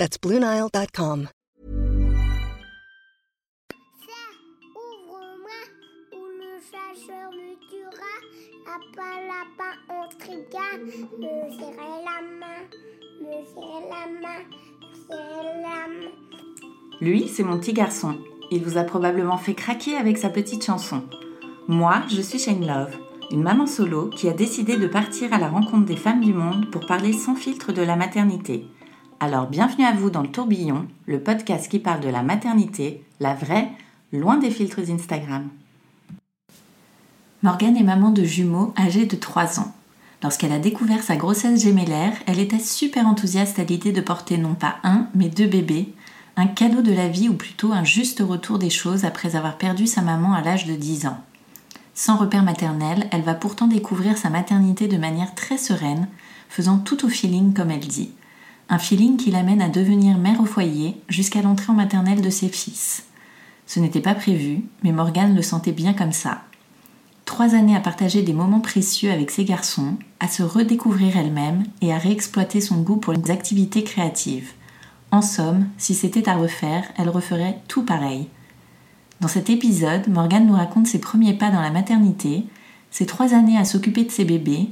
That's BlueNile.com. Ouvre-moi ou le chasseur me tuera. Lapin, lapin, on trigua. Me serrer la main, me serrer la main, me serrer la main. Lui, c'est mon petit garçon. Il vous a probablement fait craquer avec sa petite chanson. Moi, je suis Shane Love, une maman solo qui a décidé de partir à la rencontre des femmes du monde pour parler sans filtre de la maternité. Alors bienvenue à vous dans le tourbillon, le podcast qui parle de la maternité, la vraie, loin des filtres Instagram. Morgane est maman de jumeaux âgés de 3 ans. Lorsqu'elle a découvert sa grossesse gémellaire, elle était super enthousiaste à l'idée de porter non pas un, mais deux bébés, un cadeau de la vie ou plutôt un juste retour des choses après avoir perdu sa maman à l'âge de 10 ans. Sans repère maternel, elle va pourtant découvrir sa maternité de manière très sereine, faisant tout au feeling comme elle dit. Un feeling qui l'amène à devenir mère au foyer jusqu'à l'entrée en maternelle de ses fils. Ce n'était pas prévu, mais Morgane le sentait bien comme ça. Trois années à partager des moments précieux avec ses garçons, à se redécouvrir elle-même et à réexploiter son goût pour les activités créatives. En somme, si c'était à refaire, elle referait tout pareil. Dans cet épisode, Morgane nous raconte ses premiers pas dans la maternité, ses trois années à s'occuper de ses bébés,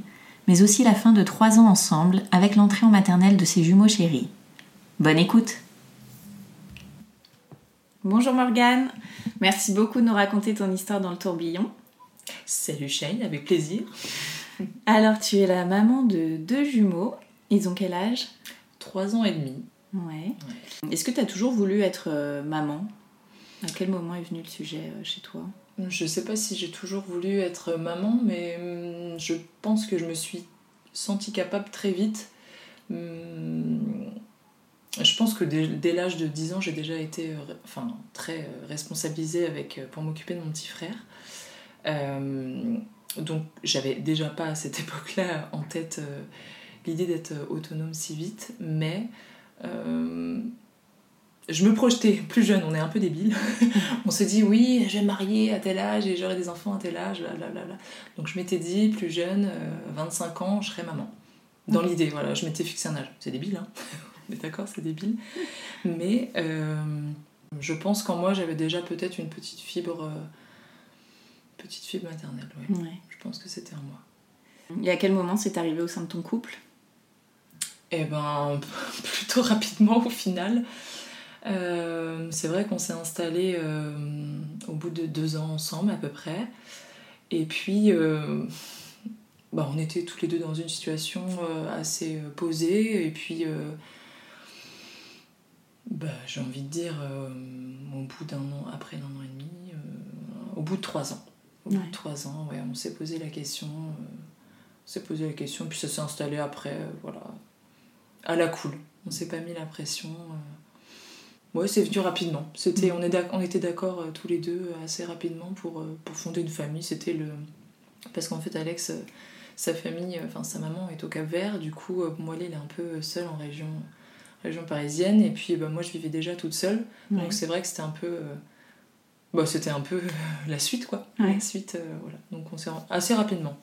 mais aussi la fin de trois ans ensemble avec l'entrée en maternelle de ses jumeaux chéris. Bonne écoute Bonjour Morgane, merci beaucoup de nous raconter ton histoire dans le tourbillon. Salut Shane, avec plaisir. Alors tu es la maman de deux jumeaux, ils ont quel âge? Trois ans et demi. Ouais. Est-ce que tu as toujours voulu être euh, maman? À quel moment est venu le sujet euh, chez toi? Je sais pas si j'ai toujours voulu être maman, mais hum, je pense que je me suis sentie capable très vite. Hum, Je pense que dès, l'âge de 10 ans, j'ai déjà été euh, enfin, très euh, responsabilisée avec, pour m'occuper de mon petit frère. Donc j'avais déjà pas à cette époque-là en tête l'idée d'être autonome si vite, mais je me projetais plus jeune, on est un peu débile. on se dit oui, je vais me marier à tel âge et j'aurai des enfants à tel âge, blablabla. Donc je m'étais dit plus jeune, euh, 25 ans, je serai maman. Dans l'idée, voilà, je m'étais fixé un âge. C'est débile, hein On est d'accord, c'est débile. Mais euh, je pense qu'en moi, j'avais déjà peut-être une petite fibre, euh, petite fibre maternelle. ouais. Ouais. Je pense que c'était en moi. Et à quel moment c'est arrivé au sein de ton couple? Eh ben, plutôt rapidement au final. Euh, c'est vrai qu'on s'est installé au bout de deux ans ensemble à peu près. Et puis, euh, bah, on était tous les deux dans une situation euh, assez euh, posée. Et puis, euh, bah, j'ai envie de dire, euh, au bout d'un an, après un an et demi, euh, au bout de trois ans. Au bout de trois ans, ouais, on s'est posé la question. euh, on s'est posé la question, puis ça s'est installé après, euh, voilà, à la cool. On s'est pas mis la pression. Ouais, c'est venu rapidement. C'était, on, est d'ac- on était d'accord euh, tous les deux euh, assez rapidement pour, euh, pour fonder une famille. C'était le. Parce qu'en fait, Alex, euh, sa famille, enfin sa maman est au Cap Vert. Du coup, moi, il est un peu seul en région, région parisienne. Et puis, bah, moi, je vivais déjà toute seule. Ouais. Donc, c'est vrai que c'était un peu. bah, c'était un peu la suite, quoi. Ouais. La suite, voilà. Donc, on s'est. assez rapidement.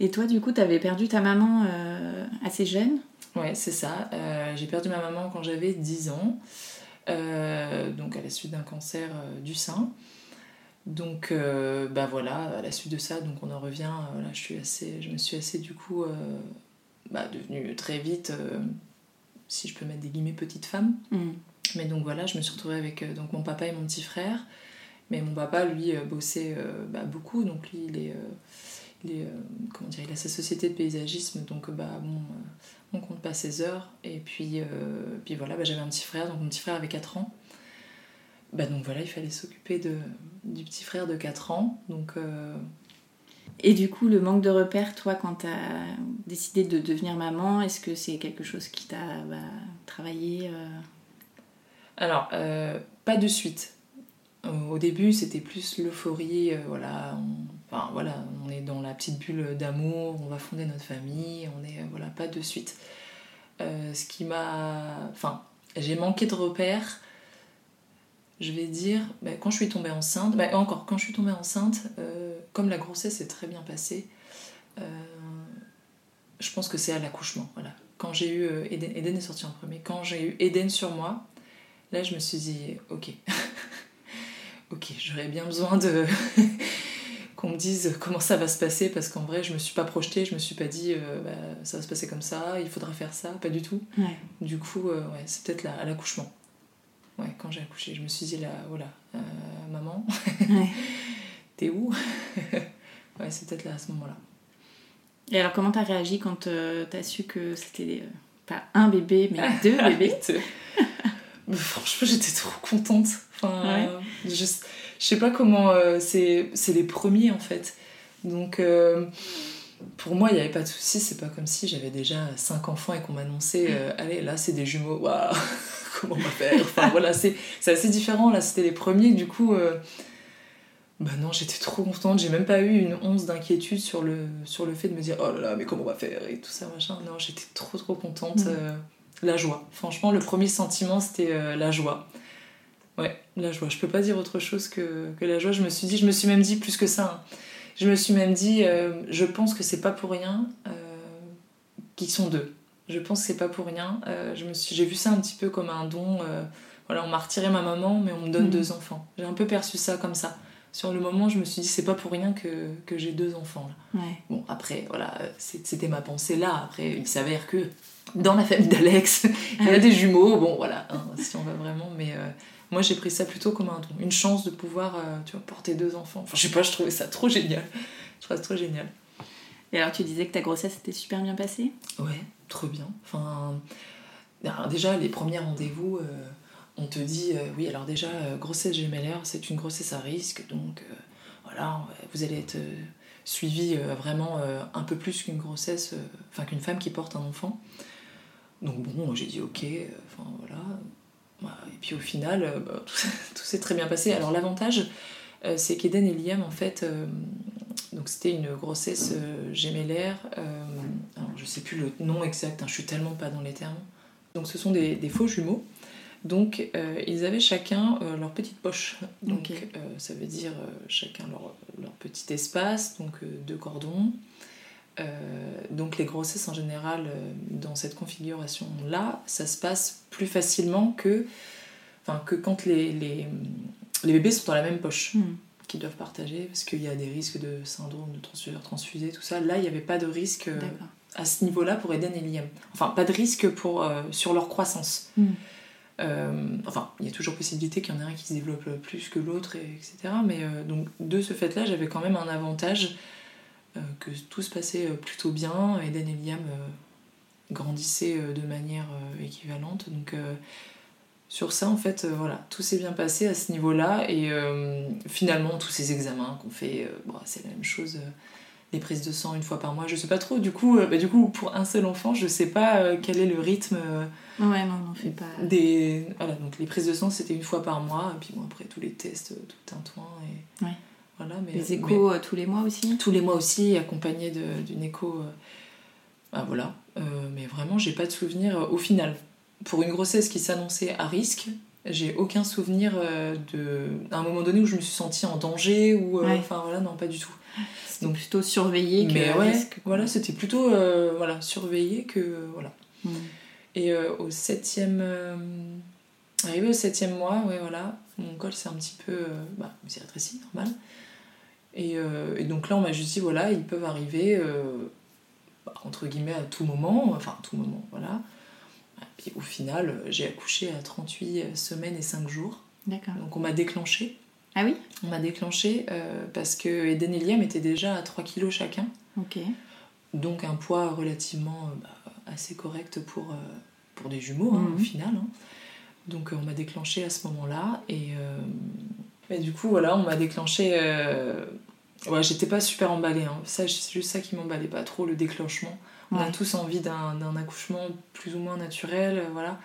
Et toi, du coup, tu avais perdu ta maman assez jeune? Ouais, c'est ça. Euh, j'ai perdu ma maman quand j'avais 10 ans, euh, donc à la suite d'un cancer euh, du sein. Donc, bah voilà, à la suite de ça, donc on en revient. voilà, je, suis assez, je me suis assez, du coup, bah, devenue très vite, si je peux mettre des guillemets, petite femme. Mm. Mais donc voilà, je me suis retrouvée avec donc mon papa et mon petit frère. Mais mon papa, lui, bossait bah, beaucoup. Donc lui, il est, euh, est, euh, comment dire, il a sa société de paysagisme. Donc bah bon, euh, on compte pas ses heures. Et puis, euh, puis voilà, bah, j'avais un petit frère. Donc mon petit frère avait 4 ans. Bah donc voilà, il fallait s'occuper du petit frère de 4 ans. Donc euh, Et du coup, le manque de repères, toi, quand tu as décidé de devenir maman, est-ce que c'est quelque chose qui t'a bah, travaillé euh, Alors, euh, pas de suite. Au début, c'était plus l'euphorie, euh, voilà, enfin, voilà, on est dans la petite bulle d'amour, on va fonder notre famille, on est, voilà, pas de suite. Euh, ce qui m'a... Enfin, j'ai manqué de repères, je vais dire, bah, quand je suis tombée enceinte, bah, encore, quand je suis tombée enceinte, euh, comme la grossesse s'est très bien passée, euh, je pense que c'est à l'accouchement, voilà. Quand j'ai eu Eden, Eden est sorti en premier, quand j'ai eu Eden sur moi, là je me suis dit, ok, ok, j'aurais bien besoin de qu'on me dise comment ça va se passer parce qu'en vrai je me suis pas projetée, je me suis pas dit euh, bah, ça va se passer comme ça, il faudra faire ça, pas du tout. Ouais. Du coup, euh, ouais, c'est peut-être là, à l'accouchement. Ouais, quand j'ai accouché, je me suis dit là, voilà, euh, maman, Ouais. t'es où? Ouais, c'est peut-être là à ce moment-là. Et alors, comment t'as réagi quand t'as su que c'était pas un bébé, mais deux bébés? Mais franchement, j'étais trop contente. Enfin, je, je sais pas comment. euh, c'est les premiers en fait. Donc, euh, pour moi, il n'y avait pas de souci. C'est pas comme si j'avais déjà cinq enfants et qu'on m'annonçait euh, Allez, là, c'est des jumeaux. Waouh Comment on va faire? Enfin, voilà, c'est assez différent. Là, c'était les premiers. Du coup, euh, bah non, j'étais trop contente. J'ai même pas eu une once d'inquiétude sur le, sur le fait de me dire Oh là là, mais comment on va faire Et tout ça, machin. Non, j'étais trop, trop contente. Euh, la joie. Franchement, le premier sentiment, c'était la joie. Ouais, la joie. Je peux pas dire autre chose que, que la joie. Je me suis dit, je me suis même dit plus que ça. hein. Je me suis même dit, euh, je pense que c'est pas pour rien euh, qu'ils sont deux. Je pense que c'est pas pour rien. Euh, je me suis, j'ai vu ça un petit peu comme un don. voilà, on m'a retiré ma maman, mais on me donne Mhm. deux enfants. J'ai un peu perçu ça comme ça. Sur le moment, je me suis dit, c'est pas pour rien que, que j'ai deux enfants. Là. Ouais. Bon, après, voilà, c'était ma pensée là. Après, il s'avère que dans la famille d'Alex, il y a des jumeaux. Bon, voilà, hein, si on va vraiment. Mais moi, j'ai pris ça plutôt comme un don. Une chance de pouvoir, euh, tu vois, porter deux enfants. Enfin, je sais pas, je trouvais ça trop génial. Je trouvais ça trop génial. Et alors, tu disais que ta grossesse était super bien passée? Ouais, trop bien. Enfin, alors déjà, les premiers rendez-vous, euh, on te dit, euh, oui, alors déjà, grossesse gémellaire, c'est une grossesse à risque, donc voilà, vous allez être suivi vraiment un peu plus qu'une grossesse, enfin qu'une femme qui porte un enfant. Donc bon, j'ai dit ok, enfin voilà. Et puis au final, euh, bah, tout, tout s'est très bien passé. Alors l'avantage, euh, c'est qu'Eden et Liam, en fait, euh, donc c'était une grossesse euh, gémellaire. alors je sais plus le nom exact, hein, je suis tellement pas dans les termes. Donc ce sont des, des faux jumeaux. Donc ils avaient chacun leur petite poche. Donc ça veut dire chacun leur, leur petit espace, donc deux cordons. Euh, donc les grossesses en général euh, dans cette configuration là, ça se passe plus facilement que, enfin, que quand les, les, les bébés sont dans la même poche Hmm. qu'ils doivent partager parce qu'il y a des risques de syndrome de transfuseur transfusé, tout ça. Là, il n'y avait pas de risque euh, à ce niveau-là pour Eden et Liam. Enfin, pas de risque pour, euh, sur leur croissance. Mm. Euh, enfin, il y a toujours possibilité qu'il y en ait un qui se développe plus que l'autre, et- etc. Mais euh, donc, de ce fait-là, j'avais quand même un avantage que tout se passait euh, plutôt bien. Eden et Liam euh, grandissaient euh, de manière euh, équivalente. Donc, euh, sur ça, en fait, euh, voilà, tout s'est bien passé à ce niveau-là. Et euh, finalement, tous ces examens qu'on fait, euh, bon, c'est la même chose. euh, les prises de sang une fois par mois, je sais pas trop. Du coup, euh, bah, du coup pour un seul enfant, je sais pas euh, quel est le rythme euh, Ouais, non, on fait pas. des. Voilà, donc les prises de sang, c'était une fois par mois. Et puis bon, après, tous les tests, euh, tout un toin. Et... Ouais. Voilà, mais, Les mais échos euh, tous les mois aussi tous les mois aussi, accompagné d'une écho. euh, bah, voilà. Euh, mais vraiment, j'ai pas de souvenir euh, au final. Pour une grossesse qui s'annonçait à risque, j'ai aucun souvenir euh, de à un moment donné où je me suis sentie en danger ou euh, Ouais. enfin voilà non pas du tout Donc- plutôt surveillé que mais ouais risque. voilà c'était plutôt euh, voilà surveillé que voilà Hmm. et euh, au septième euh, arrivé au septième mois ouais voilà mon col c'est un petit peu euh, bah il s'est rétréci normal et, euh, et donc là on m'a juste dit voilà ils peuvent arriver euh, bah, entre guillemets à tout moment enfin à tout moment voilà et puis au final j'ai accouché à 38 semaines et 5 jours D'accord. donc on m'a déclenché Ah oui? On m'a déclenché euh, parce que Eden et Liam étaient déjà à 3 kilos chacun Ok. donc un poids relativement bah, assez correct pour, pour des jumeaux hein, Mhm. au final. hein. Donc on m'a déclenché à ce moment-là et, euh, et du coup voilà on m'a déclenché. euh, Ouais, j'étais pas super emballée. hein. Ça, c'est juste ça qui m'emballait pas trop le déclenchement. On a tous envie d'un d'un accouchement plus ou moins naturel, euh, voilà.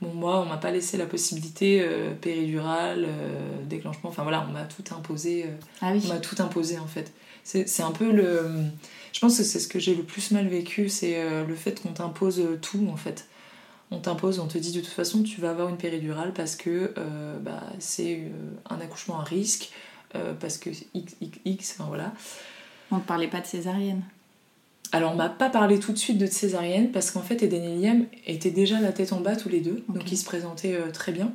Bon, moi, on m'a pas laissé la possibilité euh, péridurale, déclenchement, enfin voilà, on m'a tout imposé. ah oui. On m'a tout imposé en fait. C'est un peu le. Je pense que c'est ce que j'ai le plus mal vécu, c'est le fait qu'on t'impose tout en fait. On t'impose, on te dit de toute façon tu vas avoir une péridurale parce que bah, c'est un accouchement à risque, parce que X, X, X, enfin voilà. On ne parlait pas de césarienne alors on m'a pas parlé tout de suite de césarienne parce qu'en fait Eden et Liam étaient déjà la tête en bas tous les deux, donc ils se présentaient euh, très bien.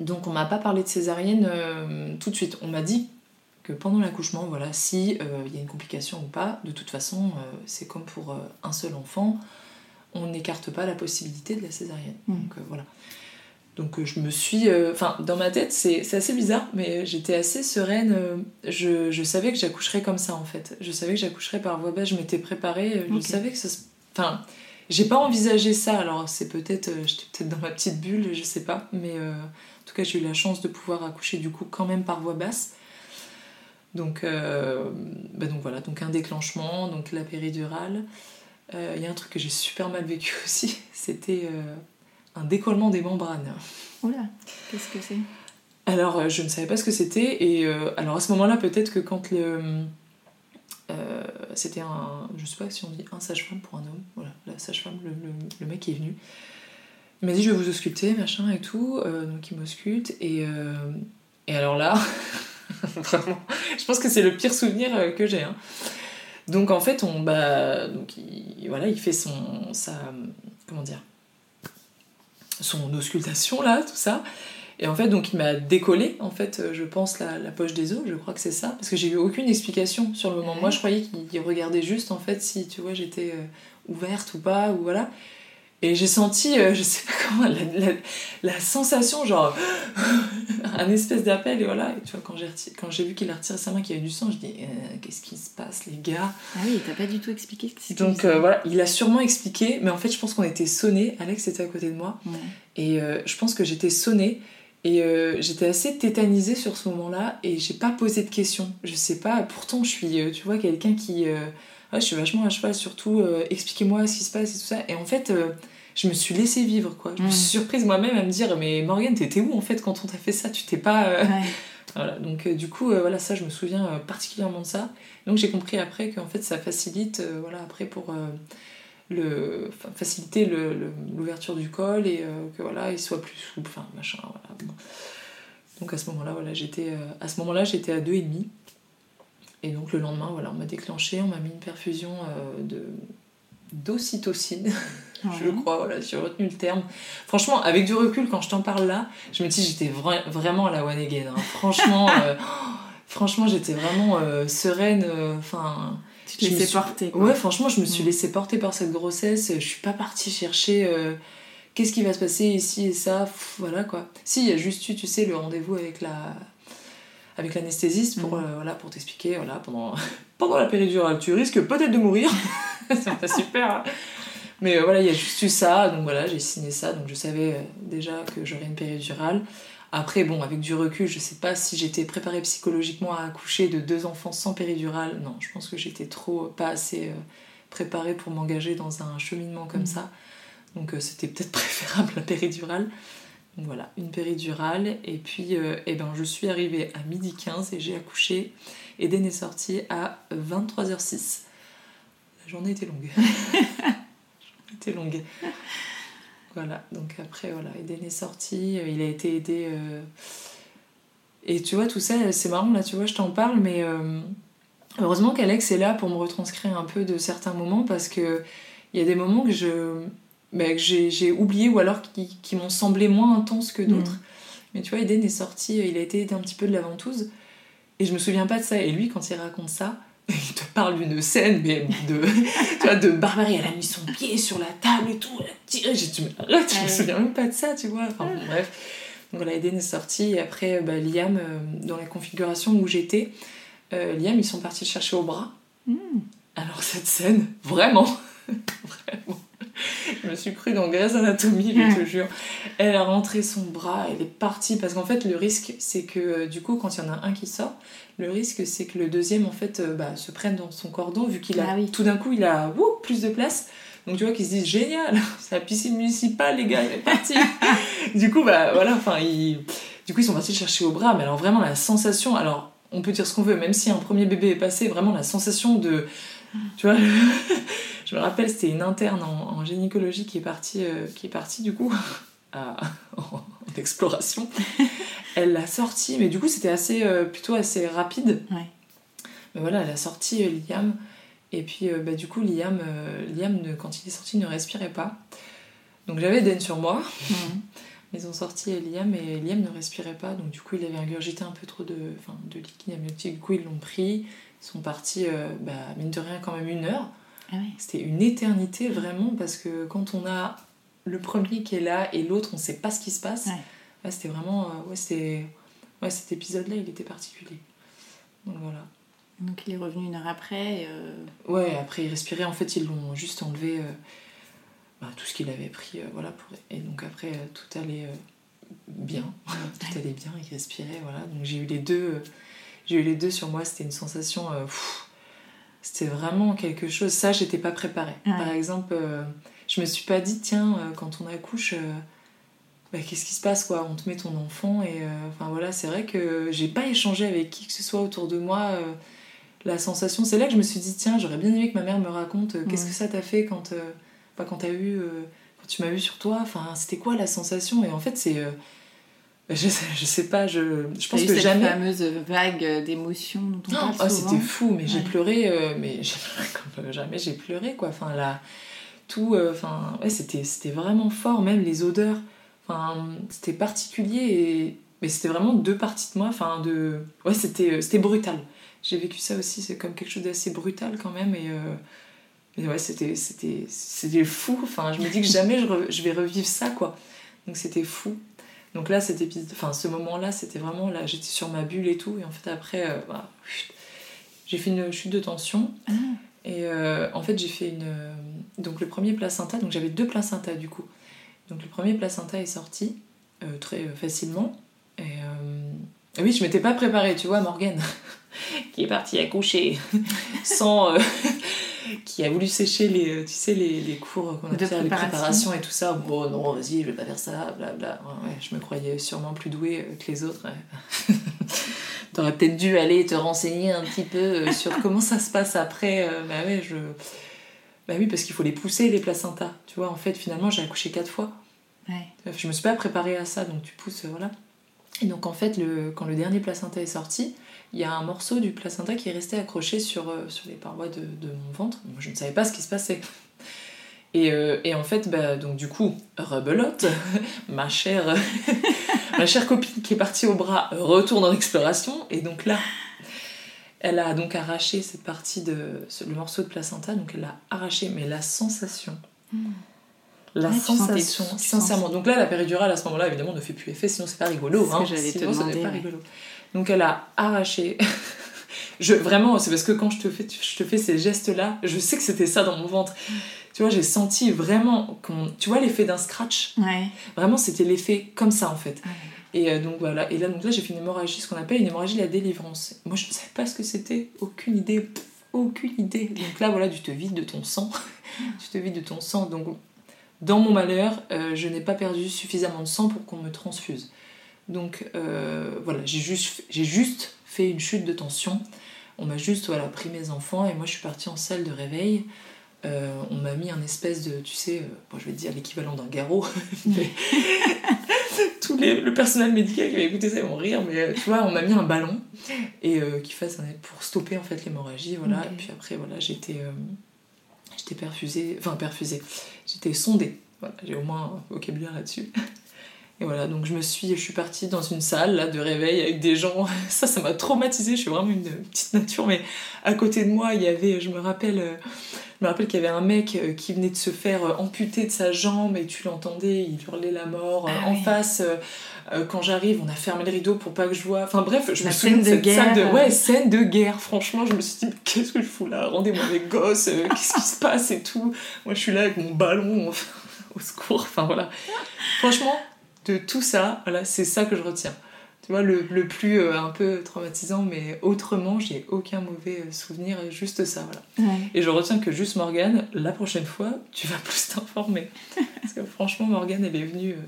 Donc on m'a pas parlé de césarienne euh, tout de suite. On m'a dit que pendant l'accouchement, voilà, si euh, il y a une complication ou pas, de toute façon c'est comme pour un seul enfant, on n'écarte pas la possibilité de la césarienne. Hmm. Donc voilà. Donc euh, je me suis... Euh, enfin, dans ma tête, c'est assez bizarre, mais j'étais assez sereine. Euh, je, je savais que j'accoucherais comme ça, en fait. Je savais que j'accoucherais par voie basse, je m'étais préparée. Je savais que ça se... Enfin, j'ai pas envisagé ça, alors c'est peut-être... J'étais peut-être dans ma petite bulle, je sais pas. Mais en tout cas, j'ai eu la chance de pouvoir accoucher, du coup, quand même par voie basse. Donc, bah donc voilà, donc un déclenchement, donc la péridurale. Il y a un truc que j'ai super mal vécu aussi, c'était un décollement des membranes. Oula, qu'est-ce que c'est? Alors, euh, je ne savais pas ce que c'était, et euh, alors à ce moment-là, peut-être que quand le. Euh, c'était un. Je sais pas si on dit un sage-femme pour un homme, voilà, la sage-femme, le, mec qui est venu. Il m'a dit je vais vous ausculter, machin et tout, donc il m'ausculte, et, et alors là, vraiment, je pense que c'est le pire souvenir que j'ai. Hein. Donc en fait, on. Bah, donc voilà, il fait son. sa. Comment dire son auscultation là, tout ça. Et en fait, donc il m'a décollé, en fait, je pense, la, la, poche des os, je crois que c'est ça, parce que j'ai eu aucune explication sur le moment. Moi, je croyais qu'il regardait juste, en fait, si, tu vois, j'étais euh, ouverte ou pas, ou voilà. Et j'ai senti, euh, je sais pas comment, la, la, sensation, genre, un espèce d'appel, et voilà. Et tu vois, quand j'ai, quand j'ai vu qu'il a retiré sa main, qu'il y avait du sang, je dis, euh, qu'est-ce qui se passe, les gars? Ah oui, t'as pas du tout expliqué ce qui Donc euh, voilà, il a sûrement expliqué, mais en fait, je pense qu'on était sonnés. Alex était à côté de moi. Et je pense que j'étais sonnée. Et j'étais assez tétanisée sur ce moment-là, et j'ai pas posé de questions. Je sais pas, pourtant, je suis, tu vois, quelqu'un qui je suis vachement à cheval, surtout euh, expliquez-moi ce qui se passe et tout ça. Et en fait, euh, je me suis laissée vivre, quoi. Je me suis mm. surprise moi-même à me dire, mais Morgane, t'étais où en fait quand on t'a fait ça? Tu t'es pas. Euh, voilà, donc du coup, voilà, ça, je me souviens particulièrement de ça. Donc j'ai compris après qu'en fait, ça facilite, voilà, après pour le, faciliter l'ouverture du col et que voilà, il soit plus souple, enfin machin, voilà. Donc à ce moment-là, voilà, j'étais à ce moment-là, j'étais à 2,5. Et donc le lendemain, voilà, on m'a déclenché, on m'a mis une perfusion euh, de d'ocytocine, je crois, voilà, j'ai retenu le terme. Franchement, avec du recul, quand je t'en parle là, je me dis j'étais vraiment à la one again. Hein. Franchement, euh, franchement, j'étais vraiment euh, sereine. Enfin, tu te laissais porter. Ouais, franchement, je me suis laissée porter par cette grossesse. Je suis pas partie chercher qu'est-ce qui va se passer ici et ça. voilà quoi. Si, il y a juste eu, tu sais, le rendez-vous avec la avec l'anesthésiste pour, mm. euh, voilà, pour t'expliquer, voilà, pendant, pendant la péridurale, tu risques peut-être de mourir. c'est pas super. Hein. Mais euh, voilà, il y a juste eu ça, donc voilà, j'ai signé ça, donc je savais euh, déjà que j'aurais une péridurale. Après, bon, avec du recul, je sais pas si j'étais préparée psychologiquement à accoucher de deux enfants sans péridurale. Non, je pense que j'étais trop, pas assez préparée pour m'engager dans un cheminement comme mm. ça. Donc c'était peut-être préférable la péridurale voilà, une péridurale. Et puis, euh, eh ben, je suis arrivée à midi 15 et j'ai accouché. Eden est sorti à 23h06. La journée était longue. La journée était longue. Voilà, donc après, voilà, Eden est sorti. Euh, il a été aidé. Euh, et tu vois, tout ça, c'est marrant, là, tu vois, je t'en parle, mais heureusement qu'Alex est là pour me retranscrire un peu de certains moments parce que il y a des moments que je que j'ai oublié ou alors qui, m'ont semblé moins intenses que d'autres. Mm. Mais tu vois, Eden est sorti, il a été aidé un petit peu de la ventouse. Et je me souviens pas de ça. Et lui, quand il raconte ça, il te parle d'une scène, mais de, tu vois, de barbarie. Elle a mis son pied sur la table et tout, elle a tiré. J'ai dit, mais arrête, je me souviens même pas de ça, tu vois. Enfin, bref. Donc voilà, Eden est sorti. Et après, bah, Liam, euh, dans la configuration où j'étais, euh, Liam, ils sont partis le chercher au bras. Mm. Alors cette scène, vraiment, vraiment je me suis pris dans Grey's Anatomy, je te jure. Elle a rentré son bras, elle est partie. Parce qu'en fait, le risque, c'est que euh, du coup, quand il y en a un qui sort, le risque, c'est que le deuxième, en fait, euh, bah, se prenne dans son cordon, vu qu'il a ah tout d'un coup, il a plus de place. Donc tu vois qu'ils se disent génial, c'est la piscine municipale, les gars, il est parti. du coup, bah voilà, enfin, ils... du coup, ils sont partis le chercher au bras, mais alors vraiment la sensation, alors on peut dire ce qu'on veut, même si un premier bébé est passé, vraiment la sensation de. Tu vois, je me rappelle, c'était une interne en, en gynécologie qui est partie, euh, qui est partie du coup à- en exploration. Elle l'a sorti, mais du coup, c'était assez, euh, plutôt assez rapide. Ouais. Mais voilà, elle a sorti euh, Liam. Et puis, bah, du coup, Liam, Liam ne- quand il est sorti, ne respirait pas. Donc, j'avais Den sur moi. Mhm. Ils ont sorti Liam et Liam ne respirait pas, donc du coup il avait ingurgité un peu trop de, enfin, de liquide amniotique. Du coup ils l'ont pris, ils sont partis, euh, bah, mine de rien, quand même une heure. Ah. C'était une éternité vraiment parce que quand on a le premier qui est là et l'autre, on sait pas ce qui se passe. Ouais. Ouais, c'était vraiment, euh, ouais, c'était, ouais, cet épisode-là, il était particulier. Donc voilà. Donc il est revenu une heure après. euh, Ouais, après il respirait, en fait ils l'ont juste enlevé euh, bah, tout ce qu'il avait pris, voilà, pour... et donc après tout allait bien, tout allait bien, il respirait, voilà. Donc j'ai eu les deux, j'ai eu les deux sur moi, c'était une sensation, pff, c'était vraiment quelque chose. Ça, j'étais pas préparée. Ouais. Par exemple, euh, je me suis pas dit, tiens, euh, quand on accouche. euh, bah, qu'est-ce qui se passe quoi? On te met ton enfant et enfin voilà, c'est vrai que j'ai pas échangé avec qui que ce soit autour de moi. la sensation, c'est là que je me suis dit tiens, j'aurais bien aimé que ma mère me raconte qu'est-ce Ouais. que ça t'a fait quand bah, quand t'as eu quand tu m'as vu sur toi? Enfin, c'était quoi la sensation? Et en fait, c'est je, sais, je sais pas, je, je pense eu que cette jamais. fameuse vague d'émotions dont on parle ah, souvent. c'était fou, mais j'ai pleuré, euh, mais j'ai pleuré comme euh, jamais j'ai pleuré quoi. Enfin là, tout, euh, enfin ouais, c'était c'était vraiment fort, même les odeurs. Enfin, c'était particulier et mais c'était vraiment deux parties de moi. Enfin de, ouais, c'était c'était brutal. J'ai vécu ça aussi, c'est comme quelque chose d'assez brutal quand même et. euh, mais ouais, c'était c'était c'était fou. Enfin, je me dis que jamais je, re- je vais revivre ça quoi. Donc c'était fou. Donc là, cet épisode, enfin ce moment-là, c'était vraiment là, j'étais sur ma bulle et tout. Et en fait après, euh, bah, j'ai fait une chute de tension. Ah. Et euh, en fait, j'ai fait une. euh, Donc, le premier placenta, donc j'avais deux placentas du coup. Donc, le premier placenta est sorti euh, très facilement. Et. ah oui, je m'étais pas préparée, tu vois, Morgane, qui est partie accoucher sans. Qui a voulu sécher les, euh, tu sais, les, les cours qu'on a fait, les préparation. préparations et tout ça. Bon, non, vas-y, je vais pas faire ça, blabla. Ouais, ouais, je me croyais sûrement plus douée euh, que les autres. ouais. T'aurais peut-être dû aller te renseigner un petit peu euh, sur comment ça se passe après. bah ouais, je. Bah oui, parce qu'il faut les pousser, les placentas. Tu vois, en fait, finalement, j'ai accouché quatre fois. Ouais. Je me suis pas préparée à ça, donc tu pousses, voilà. Et donc, en fait, le, quand le dernier placenta est sorti, il y a un morceau du placenta qui est resté accroché sur, euh, sur les parois de, de mon ventre. Moi, je ne savais pas ce qui se passait. Et, euh, et en fait, bah, donc du coup, rebelote, ma chère, ma chère copine qui est partie au bras retourne en exploration. Et donc là, elle a donc arraché cette partie de le morceau de placenta, donc elle l'a arraché, mais la sensation. La Ouais, tu sentais sensation, sincèrement. Donc là, la péridurale à ce moment-là, évidemment, ne fait plus effet, sinon c'est pas rigolo. C'est ce hein. que j'allais te Sinon, demander, pas ouais. Donc elle a arraché. je, vraiment, c'est parce que quand je te fais, je te fais ces gestes-là, je sais que c'était ça dans mon ventre. Tu vois, j'ai senti vraiment, tu vois l'effet d'un scratch? Ouais. Vraiment, c'était l'effet comme ça en fait. Ouais. Et euh, donc voilà, et là, donc là j'ai fait une hémorragie, ce qu'on appelle une hémorragie de la délivrance. Moi je ne savais pas ce que c'était, aucune idée, pff, aucune idée. Donc là voilà, tu te vides de ton sang, tu te vides de ton sang. Donc dans mon malheur, euh, je n'ai pas perdu suffisamment de sang pour qu'on me transfuse. Donc euh, voilà, j'ai juste, j'ai juste fait une chute de tension. On m'a juste voilà, pris mes enfants et moi je suis partie en salle de réveil. Euh, on m'a mis un espèce de, tu sais, euh, bon, je vais te dire l'équivalent d'un garrot. mais Tout les- le personnel médical qui va écouter ça vont rire, mais tu vois, on m'a mis un ballon et qui fasse un- pour stopper en fait l'hémorragie, voilà. Et puis après, voilà, j'étais, j'étais perfusée, enfin perfusée, j'étais sondée. Voilà, j'ai au moins un vocabulaire là-dessus. Et voilà, donc je me suis, je suis partie dans une salle là, de réveil avec des gens. Ça, ça m'a traumatisée. Je suis vraiment une petite nature, mais à côté de moi, il y avait, je me rappelle, euh, je me rappelle qu'il y avait un mec euh, qui venait de se faire euh, amputer de sa jambe et tu l'entendais, il hurlait la mort. Ah en oui. face, quand j'arrive, on a fermé le rideau pour pas que je vois. Enfin bref, je La me souviens de scène de cette guerre. de, ouais, scène de guerre. Franchement, je me suis dit, qu'est-ce que je fous là? Rendez-moi mes gosses. qu'est-ce qui se passe et tout? Moi, je suis là avec mon ballon. au secours. Enfin voilà. Franchement, de tout ça, voilà, c'est ça que je retiens. Tu vois, le, le plus euh, un peu traumatisant, mais autrement, j'ai aucun mauvais euh, souvenir, juste ça, voilà. Ouais. Et je retiens que juste Morgane, la prochaine fois, tu vas plus t'informer. Parce que franchement, Morgane, elle est venue euh,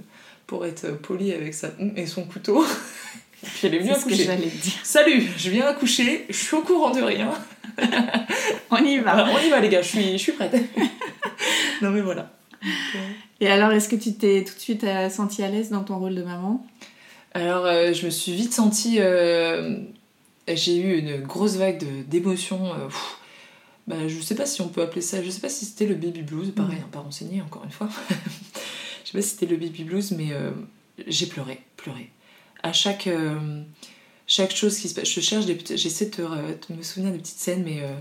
pour être polie avec sa et son couteau. Et puis elle est venue accoucher. dire. Salut, je viens accoucher, je suis au courant de rien. On y va. On y va les gars, je suis, je suis prête. non mais voilà. Et alors, est-ce que tu t'es tout de suite euh, sentie à l'aise dans ton rôle de maman? Alors, euh, je me suis vite sentie. euh, j'ai eu une grosse vague d'émotions. euh, bah, je sais pas si on peut appeler ça. Je sais pas si c'était le baby blues. Pareil, Mhm. hein, pas renseigné encore une fois. je sais pas si c'était le baby blues, mais j'ai pleuré, pleuré. À chaque. Chaque chose qui se passe, je cherche des j'essaie de, de me souvenir des petites scènes, mais euh,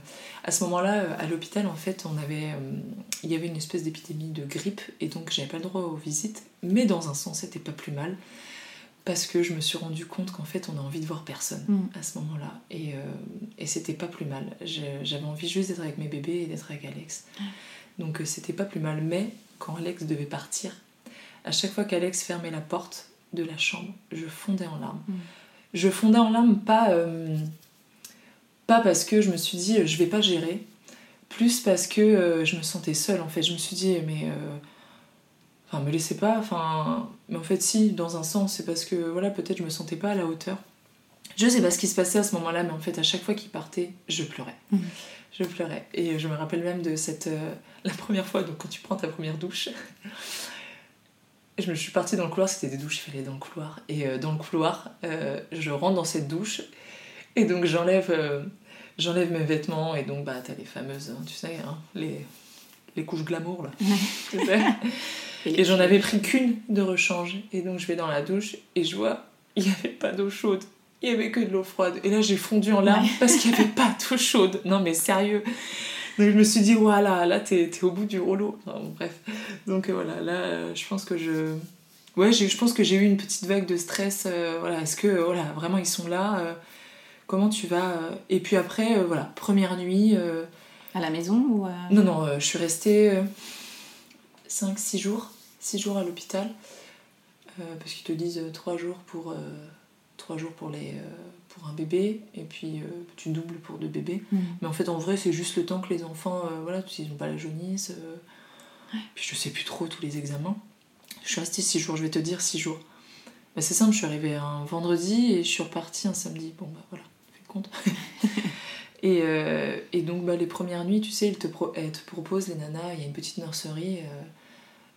à ce moment-là, euh, à l'hôpital, en fait, on avait, euh, il y avait une espèce d'épidémie de grippe, et donc j'avais pas le droit aux visites, mais dans un sens, c'était pas plus mal, parce que je me suis rendu compte qu'en fait, on a envie de voir personne Mm. à ce moment-là, et, euh, et c'était pas plus mal. J'avais envie juste d'être avec mes bébés et d'être avec Alex, donc c'était pas plus mal. Mais quand Alex devait partir, à chaque fois qu'Alex fermait la porte de la chambre, je fondais en larmes. Mm. Je fondais en larmes pas, euh, pas parce que je me suis dit euh, je vais pas gérer, plus parce que euh, je me sentais seule en fait. Je me suis dit mais enfin me laissez pas, enfin mais en fait si dans un sens c'est parce que voilà peut-être je me sentais pas à la hauteur. Je sais pas ce qui se passait à ce moment-là, mais en fait à chaque fois qu'il partait, je pleurais. Mhm. Je pleurais et je me rappelle même de cette euh, la première fois donc quand tu prends ta première douche. Je me suis partie dans le couloir, c'était des douches, il fallait dans le couloir. Et euh, dans le couloir, euh, je rentre dans cette douche et donc j'enlève euh, j'enlève mes vêtements et donc bah t'as les fameuses, hein, tu sais, hein, les, les couches glamour là. tu sais. Et j'en avais pris qu'une de rechange. Et donc je vais dans la douche et je vois, il n'y avait pas d'eau chaude. Il n'y avait que de l'eau froide. Et là j'ai fondu en larmes parce qu'il n'y avait pas d'eau chaude. Non mais sérieux. Donc je me suis dit, voilà, là t'es au bout du rouleau. Enfin, bon, bref. Donc euh, voilà, là euh, je pense que je. Ouais, j'ai- je pense que j'ai eu une petite vague de stress. euh, voilà, est-ce que voilà, vraiment ils sont là euh, Comment tu vas Et puis après, euh, voilà, première nuit. À la maison ou non, non, je suis restée 5-6 jours, 6 jours à l'hôpital, parce qu'ils te disent 3 jours pour, euh, trois jours pour, les, pour un bébé, et puis euh, tu doubles pour deux bébés. Mm. Mais en fait, en vrai, c'est juste le temps que les enfants, euh, voilà, ils n'ont pas la jaunisse. euh, Puis je sais plus trop tous les examens. Je suis restée 6 jours, je vais te dire 6 jours. Bah, c'est simple, je suis arrivée un vendredi et je suis repartie un samedi. Bon, bah voilà, fais le compte. et, euh, et donc, bah, les premières nuits, tu sais, ils te, pro- elles te proposent, les nanas, il y a une petite nurserie.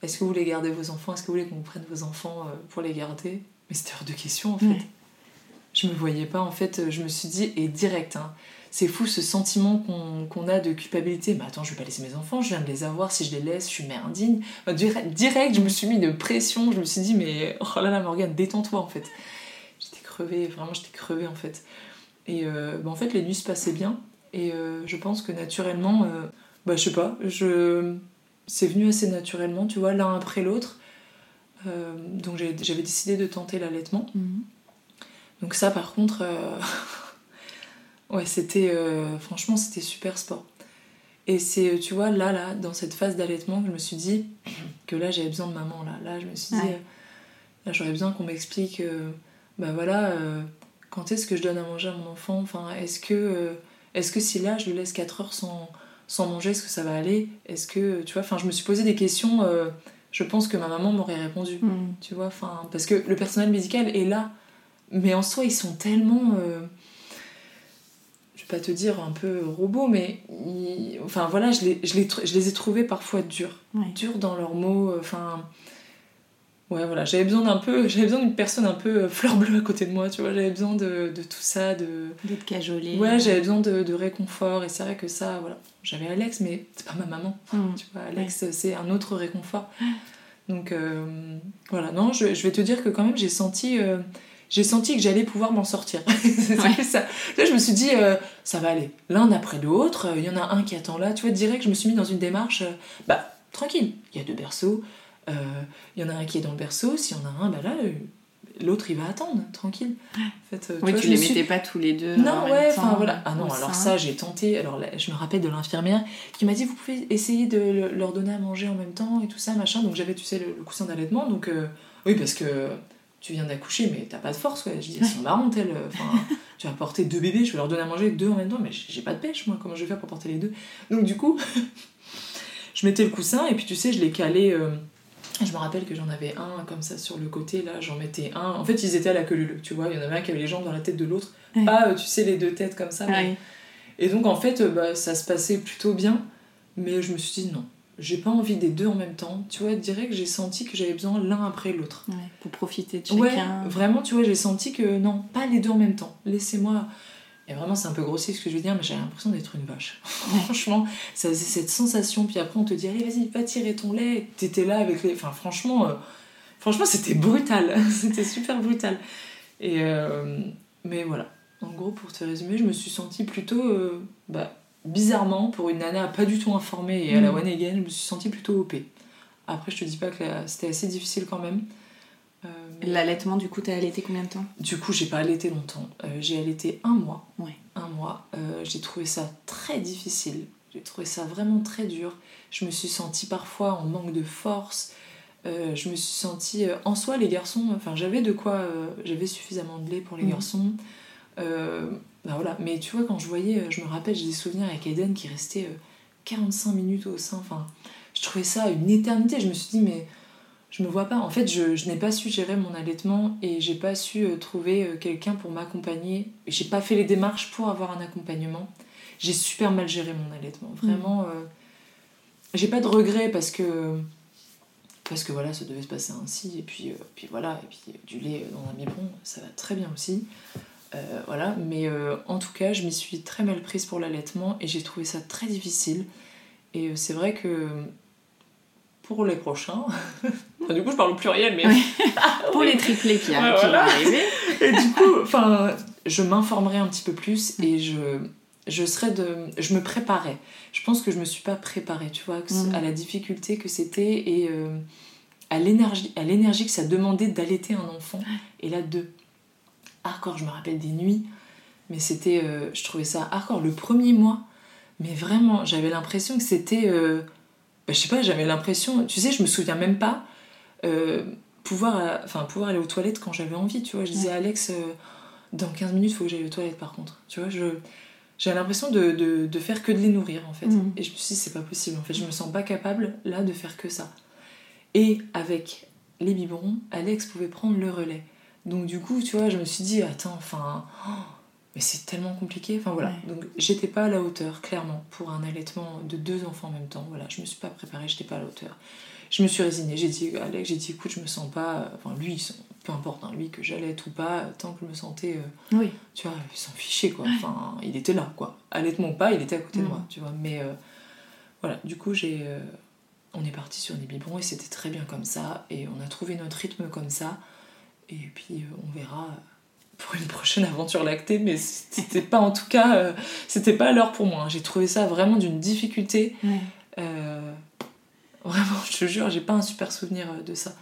Est-ce que vous voulez garder vos enfants? Est-ce que vous voulez qu'on prenne vos enfants pour les garder? Mais c'était hors de question en fait. Ouais. Je me voyais pas en fait, je me suis dit, et direct, hein, c'est fou ce sentiment qu'on a de culpabilité. Mais attends, je vais pas laisser mes enfants, je viens de les avoir, si je les laisse, je suis mère indigne. Direct, je me suis mis une pression, je me suis dit, mais oh là là, Morgane, détends-toi en fait. J'étais crevée, vraiment, j'étais crevée en fait. Et euh, bah, en fait, les nuits se passaient bien, et euh, je pense que naturellement, euh, bah je sais pas, je... c'est venu assez naturellement, tu vois, l'un après l'autre. Donc j'avais décidé de tenter l'allaitement. Mhm. Donc ça par contre, euh, ouais c'était, euh, franchement c'était super sport. Et c'est, tu vois, là, là, dans cette phase d'allaitement, que je me suis dit que là j'avais besoin de maman, là. Là je me suis dit, Ouais. euh, là j'aurais besoin qu'on m'explique, bah voilà, quand est-ce que je donne à manger à mon enfant? Enfin, est-ce que, est-ce que si là je le laisse 4 heures sans, sans manger, est-ce que ça va aller? Est-ce que, tu vois, enfin je me suis posé des questions, euh, je pense que ma maman m'aurait répondu Mhm. tu vois enfin parce que le personnel médical est là mais en soi ils sont tellement euh, je vais pas te dire un peu robots mais ils- enfin voilà je les, je, les, je les ai trouvés parfois durs Ouais. durs dans leurs mots enfin ouais voilà j'avais besoin d'un peu j'avais besoin d'une personne un peu euh, fleur bleue à côté de moi tu vois j'avais besoin de, de tout ça de te cajoler. ouais j'avais besoin de, de réconfort et c'est vrai que ça voilà j'avais Alex mais c'est pas ma maman Mhm. tu vois, Alex, c'est un autre réconfort. Donc euh, voilà, non, je, je vais te dire que quand même j'ai senti, euh, j'ai senti que j'allais pouvoir m'en sortir. c'est Ouais. ça. Là, je me suis dit, euh, ça va aller. L'un après l'autre, euh, il y en a un qui attend là. Tu vois, direct, je me suis mis dans une démarche, euh, bah tranquille. Il y a deux berceaux, il y en a un qui est dans le berceau. S'il y en a un, bah là, l'autre il va attendre, tranquille. En fait, Oui, tu je les suis- mettais pas tous les deux. non, en ouais, enfin voilà. Ah non, alors sein. ça, j'ai tenté. Alors là, je me rappelle de l'infirmière qui m'a dit Vous pouvez essayer de le- leur donner à manger en même temps et tout ça, machin. Donc j'avais, tu sais, le, le coussin d'allaitement. Donc, oui, parce que tu viens d'accoucher, mais t'as pas de force, ouais. Je dis, elles sont marrantes, elles. Enfin, tu vas porter deux bébés, je vais leur donner à manger deux en même temps, mais j'ai pas de pêche, moi, comment je vais faire pour porter les deux? Donc, du coup, je mettais le coussin, et puis tu sais, je les calais. euh, je me rappelle que j'en avais un comme ça sur le côté, là, j'en mettais un. En fait, ils étaient à la queue leu tu vois. Il y en avait un qui avait les jambes dans la tête de l'autre. Ouais. Pas, euh, tu sais, les deux têtes comme ça. mais-. Et donc, en fait, euh, bah, ça se passait plutôt bien. Mais je me suis dit, non, j'ai pas envie des deux en même temps. Tu vois, direct, j'ai senti que j'avais besoin l'un après l'autre. Ouais, pour profiter de Ouais, chacun. vraiment, tu vois, j'ai senti que non, pas les deux en même temps. Laissez-moi. Et vraiment, c'est un peu grossier ce que je vais dire, mais j'avais l'impression d'être une vache. franchement, ça faisait cette sensation. Puis après, on te dit, allez, vas-y, va tirer ton lait. T'étais là avec les. Enfin, franchement, euh, franchement, c'était brutal. c'était super brutal. Et. euh, Mais voilà. En gros, pour te résumer, je me suis sentie plutôt. euh, bah, bizarrement, pour une nana pas du tout informée et à la Mm. one again, je me suis sentie plutôt OP. Après, je te dis pas que la- c'était assez difficile quand même. Euh, L'allaitement, du coup, t'as allaité combien de temps du coup, j'ai pas allaité longtemps. Euh, j'ai allaité un mois. Ouais. Un mois. Euh, j'ai trouvé ça très difficile. J'ai trouvé ça vraiment très dur. Je me suis sentie parfois en manque de force. Je me suis sentie. en soi, les garçons, enfin, j'avais de quoi. j'avais suffisamment de lait pour les Mhm. garçons. Euh, bah voilà. Mais tu vois, quand je voyais, euh, je me rappelle, j'ai des souvenirs avec Eden qui restait euh, 45 minutes au sein. Enfin, je trouvais ça une éternité. Je me suis dit, mais je me vois pas. En fait, je, je n'ai pas su gérer mon allaitement et j'ai pas su euh, trouver euh, quelqu'un pour m'accompagner. J'ai pas fait les démarches pour avoir un accompagnement. J'ai super mal géré mon allaitement. Vraiment, euh, j'ai pas de regrets parce que parce que voilà, ça devait se passer ainsi. Et puis, euh, puis voilà, et puis euh, du lait dans un biberon, ça va très bien aussi. Euh, voilà, mais euh, en tout cas, je m'y suis très mal prise pour l'allaitement et j'ai trouvé ça très difficile. Et euh, c'est vrai que pour les prochains, enfin, du coup, je parle au pluriel, mais Oui. Pour les triplés qui, Ouais, voilà. arriver. et du coup, enfin, je m'informerai un petit peu plus et je, je serais de, je me préparais. Je pense que je me suis pas préparée, tu vois, Mhm. à la difficulté que c'était et à l'énergie, à l'énergie que ça demandait d'allaiter un enfant. Et là, deux. Hardcore, je me rappelle des nuits, mais c'était, euh, je trouvais ça hardcore. Le premier mois, mais vraiment, j'avais l'impression que c'était, euh, bah, je sais pas, j'avais l'impression, tu sais, je me souviens même pas. euh, pouvoir, enfin, pouvoir aller aux toilettes quand j'avais envie, tu vois. Je disais à Alex, dans 15 minutes, il faut que j'aille aux toilettes par contre. Tu vois, je, j'avais l'impression de, de, de faire que de les nourrir en fait. Mhm. Et je me suis dit, c'est pas possible. En fait, je me sens pas capable là de faire que ça. Et avec les biberons, Alex pouvait prendre le relais. Donc du coup, tu vois, je me suis dit, attends, enfin, oh, mais c'est tellement compliqué. Enfin voilà. Ouais. Donc j'étais pas à la hauteur, clairement, pour un allaitement de deux enfants en même temps. Voilà, je me suis pas préparée, j'étais pas à la hauteur. Je me suis résignée. J'ai dit, Alex, j'ai dit, écoute, je me sens pas. Enfin, lui, peu importe, hein, lui, que j'allaite ou pas, tant que je me sentais. euh, Oui. tu vois, il s'en fichait quoi. Enfin, il était là quoi. Allaitement ou pas, il était à côté de Mhm. moi, tu vois. Mais euh, voilà, du coup, j'ai, euh, on est parti sur des biberons et c'était très bien comme ça. Et on a trouvé notre rythme comme ça. Et puis, euh, on verra pour une prochaine aventure lactée. Mais c'était pas en tout cas, euh, c'était pas l'heure pour moi. hein. J'ai trouvé ça vraiment d'une difficulté. Ouais. euh, vraiment, je te jure, j'ai pas un super souvenir de ça.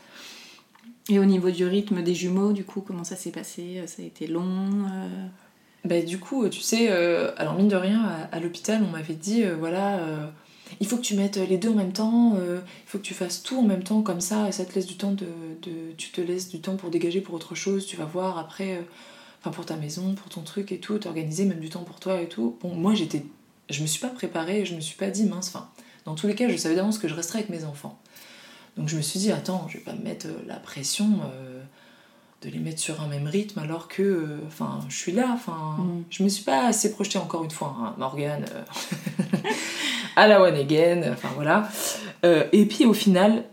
Et au niveau du rythme des jumeaux, du coup, comment ça s'est passé? Ça a été long euh, Bah, du coup, tu sais, alors mine de rien, à, à l'hôpital, on m'avait dit, voilà, il faut que tu mettes les deux en même temps, euh, il faut que tu fasses tout en même temps, comme ça, et ça te laisse du temps de, Tu te laisses du temps pour dégager pour autre chose, tu vas voir après, euh, pour ta maison, pour ton truc et tout, t'organiser même du temps pour toi et tout. Bon, moi, j'étais. Je me suis pas préparée, je me suis pas dit, mince, enfin, dans tous les cas, je savais d'avance que je resterais avec mes enfants. Donc je me suis dit, attends, je vais pas me mettre euh, la pression. De les mettre sur un même rythme alors que euh, enfin je suis là enfin Mhm. je me suis pas assez projetée encore une fois hein, Morgane euh, à la one again enfin voilà. Euh, et puis au final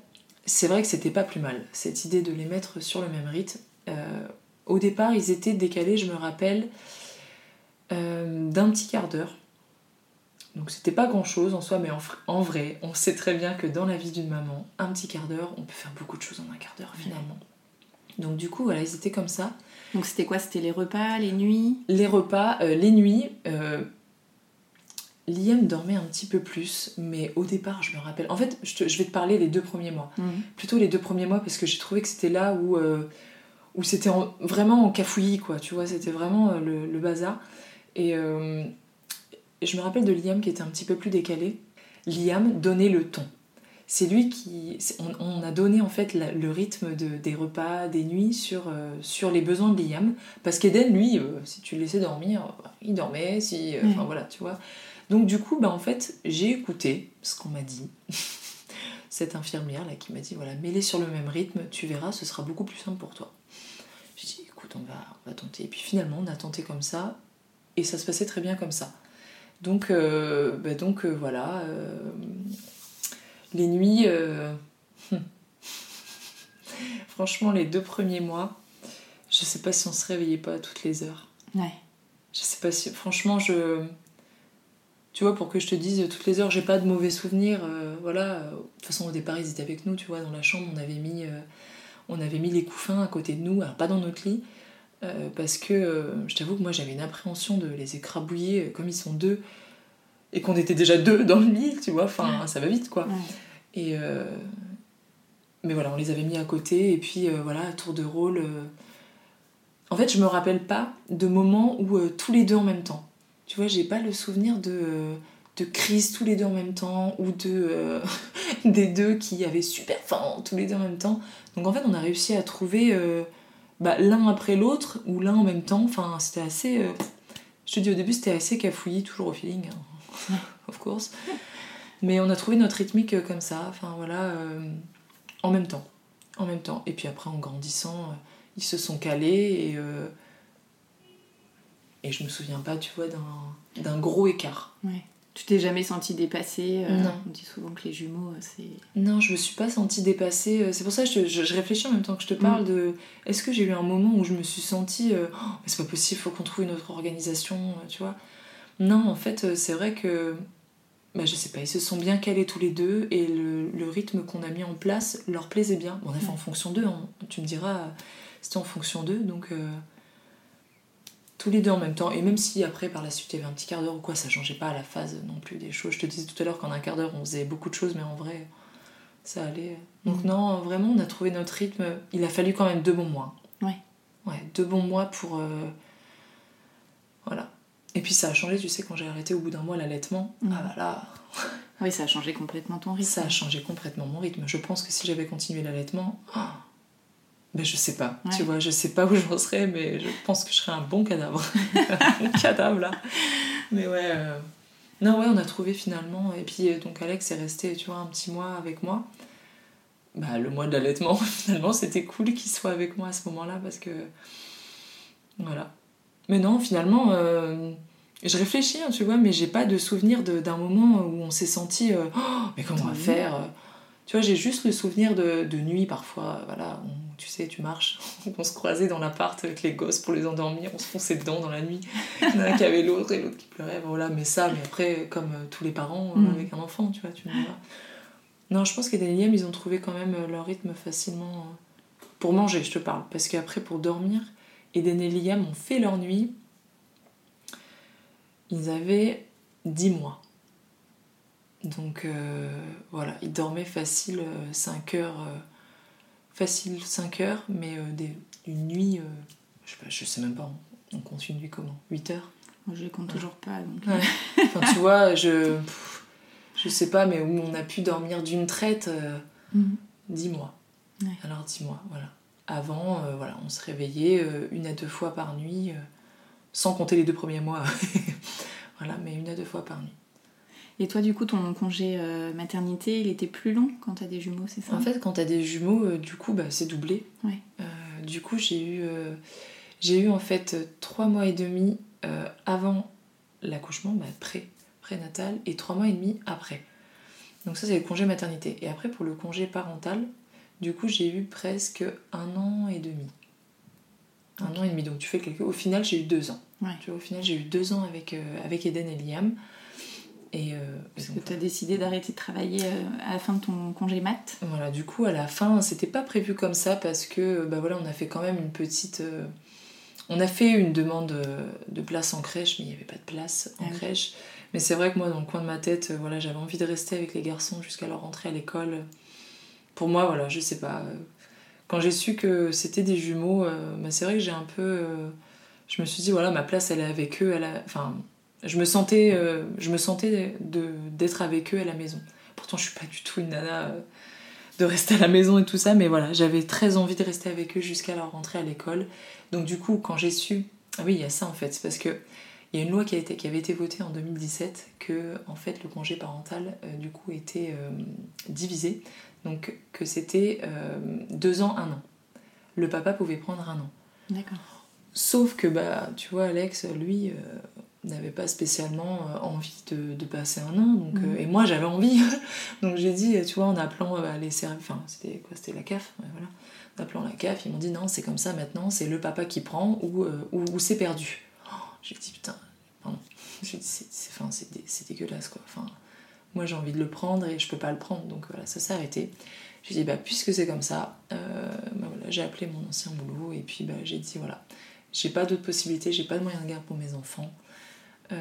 c'est vrai que c'était pas plus mal cette idée de les mettre sur le même rythme. Au départ ils étaient décalés je me rappelle d'un petit quart d'heure. Donc c'était pas grand chose en soi mais en vrai on sait très bien que dans la vie d'une maman un petit quart d'heure on peut faire beaucoup de choses en un quart d'heure finalement donc du coup, voilà, ils étaient comme ça. Donc c'était quoi? C'était les repas, les nuits? Les repas, euh, les nuits, euh, Liam dormait un petit peu plus, mais au départ, je me rappelle. En fait, je, te- je vais te parler les deux premiers mois. Mhm. Plutôt les deux premiers mois, parce que j'ai trouvé que c'était là où, euh, où c'était en- vraiment en cafouillis, quoi. Tu vois, c'était vraiment le, le bazar. Et, et je me rappelle de Liam qui était un petit peu plus décalé. Liam donnait le ton. C'est lui qui. On, a donné en fait le rythme de, des repas, des nuits sur, euh, sur les besoins de Liam. Parce qu'Eden, lui, euh, si tu le laissais dormir, il dormait, si. Enfin voilà, tu vois. Donc du coup, bah, en fait, j'ai écouté ce qu'on m'a dit. Cette infirmière là qui m'a dit voilà, mets-les sur le même rythme, tu verras, ce sera beaucoup plus simple pour toi. J'ai dit écoute, on va, on va tenter. Et puis finalement, on a tenté comme ça, et ça se passait très bien comme ça. Donc, euh, bah, donc voilà les nuits, euh, franchement, les deux premiers mois, je sais pas si on se réveillait pas à toutes les heures. Ouais. Je sais pas si, franchement, je. Tu vois, pour que je te dise toutes les heures, j'ai pas de mauvais souvenirs. Euh, voilà. De toute façon, au départ, ils étaient avec nous, tu vois, dans la chambre, on avait mis, euh, on avait mis les couffins à côté de nous, alors pas dans notre lit. parce que je t'avoue que moi j'avais une appréhension de les écrabouiller comme ils sont deux et qu'on était déjà deux dans le lit, tu vois, enfin ça va vite quoi. Et euh, mais voilà, on les avait mis à côté et puis euh, voilà, tour de rôle. Euh. En fait, je me rappelle pas de moments où tous les deux en même temps. Tu vois, j'ai pas le souvenir de, de crise tous les deux en même temps ou de des deux qui avaient super faim tous les deux en même temps. Donc en fait, on a réussi à trouver bah, l'un après l'autre ou l'un en même temps. Enfin, c'était assez. je te dis au début, c'était assez cafouillis, toujours au feeling, hein. of course. Mais on a trouvé notre rythmique euh, comme ça, enfin voilà, euh, en même temps. En même temps. Et puis après, en grandissant, euh, ils se sont calés et. et je me souviens pas, tu vois, d'un gros écart. Ouais. Tu t'es jamais sentie dépassée Non. On dit souvent que les jumeaux, c'est. Non, je me suis pas sentie dépassée. C'est pour ça que je, réfléchis en même temps que je te parle mm. de. Est-ce que j'ai eu un moment où je me suis sentie. oh, c'est pas possible, faut qu'on trouve une autre organisation, tu vois? Non, en fait, c'est vrai que bah, je sais pas, ils se sont bien calés tous les deux et le, rythme qu'on a mis en place leur plaisait bien. on a fait en fonction d'eux, hein. tu me diras, c'était en fonction d'eux, donc euh, tous les deux en même temps. Et même si après, par la suite, il y avait un petit quart d'heure ou quoi, ça changeait pas à la phase non plus des choses. Je te disais tout à l'heure qu'en un quart d'heure, on faisait beaucoup de choses, mais en vrai, ça allait. Donc, mm. non, vraiment, on a trouvé notre rythme. Il a fallu quand même deux bons mois. Ouais. Ouais, deux bons mois pour. Euh, voilà et puis ça a changé, tu sais, quand j'ai arrêté au bout d'un mois l'allaitement. Ah bah là. Oui, ça a changé complètement ton rythme. Ça a changé complètement mon rythme. Je pense que si j'avais continué l'allaitement, oh, ben je sais pas. Tu vois, je sais pas où j'en serais, mais je pense que je serais un bon cadavre. un cadavre là. Mais ouais. Euh, non, ouais, on a trouvé finalement. Et puis euh, donc Alex est resté, tu vois, un petit mois avec moi. Bah, le mois de l'allaitement, finalement, c'était cool qu'il soit avec moi à ce moment-là parce que. Voilà. Mais non, finalement, euh, je réfléchis, hein, tu vois, mais j'ai pas de souvenir d'un moment où on s'est senti euh, oh, mais comment on va faire Tu vois, j'ai juste le souvenir de, de, nuit parfois, voilà, tu sais, tu marches, on se croisait dans l'appart avec les gosses pour les endormir, on se fonçait dedans dans la nuit. Il y en a un qui avait l'autre et l'autre qui pleurait, voilà, mais ça, mais après, comme euh, tous les parents mm. avec un enfant, tu vois, tu vois. Non, je pense que les ils ont trouvé quand même leur rythme facilement. Pour manger, je te parle, parce qu'après, pour dormir, Eden et Liam ont fait leur nuit. Ils avaient 10 mois. Donc euh, voilà, ils dormaient facile 5 euh, heures. Euh, facile 5 heures, mais une nuit, je sais pas, je sais même pas, on, compte une nuit comment 8 heures? Moi je les compte toujours pas. Donc... enfin tu vois, je, je sais pas, mais où on a pu dormir d'une traite 10 mhm. mois. Alors 10 mois, voilà. Avant, euh, voilà, on se réveillait euh, une à deux fois par nuit, euh, sans compter les deux premiers mois. voilà, mais une à deux fois par nuit. Et toi, du coup, ton congé maternité, il était plus long quand t'as des jumeaux, c'est ça? En fait, quand t'as des jumeaux, du coup, bah, c'est doublé. Ouais. du coup, j'ai eu, j'ai eu en fait trois mois et demi avant l'accouchement, bah, pré, prénatal, et trois mois et demi après. Donc ça, c'est le congé maternité. Et après, pour le congé parental, du coup, j'ai eu presque un an et demi. Un an et demi. Donc, tu fais quelque... Au final, j'ai eu deux ans. Tu vois, au final, j'ai eu deux ans avec, euh, avec Eden et Liam. Et, euh, Parce que tu as décidé d'arrêter de travailler euh, à la fin de ton congé mat. Voilà, du coup, à la fin, c'était pas prévu comme ça parce que, bah voilà, on a fait quand même une petite. on a fait une demande de place en crèche, mais il n'y avait pas de place en ah crèche. Mais c'est vrai que moi, dans le coin de ma tête, voilà, j'avais envie de rester avec les garçons jusqu'à leur rentrée à l'école pour moi, voilà, je sais pas. Quand j'ai su que c'était des jumeaux, euh, bah, c'est vrai que j'ai un peu. Euh, je me suis dit, voilà, ma place, elle est avec eux. Enfin, je me sentais, euh, je me sentais d'être avec eux à la maison. pourtant, je suis pas du tout une nana de rester à la maison et tout ça, mais voilà, j'avais très envie de rester avec eux jusqu'à leur rentrée à l'école. Donc, du coup, quand j'ai su. Ah oui, il y a ça en fait, c'est parce que. Il y a une loi qui, a été, qui avait été votée en 2017 que en fait le congé parental du coup était divisé donc que c'était euh, deux ans un an le papa pouvait prendre un an D'accord. Sauf que, bah, tu vois, Alex, lui, euh, n'avait pas spécialement euh, envie de, de passer un an. Donc, Mhm. euh, et moi, j'avais envie. donc j'ai dit, tu vois, en appelant les services... Enfin, c'était quoi C'était la CAF, voilà. En appelant la CAF, ils m'ont dit, non, c'est comme ça maintenant, c'est le papa qui prend ou, ou, ou c'est perdu. Oh, j'ai dit, putain, pardon. J'ai dit, c'est, c'est, enfin, c'est, dé- c'est dégueulasse, quoi. Enfin, moi, j'ai envie de le prendre et je peux pas le prendre. Donc voilà, ça s'est arrêté. J'ai dit, bah, puisque c'est comme ça, euh, bah, voilà, j'ai appelé mon ancien boulot et puis bah, j'ai dit, voilà, j'ai pas d'autres possibilités, j'ai pas de moyens de garde pour mes enfants. Euh,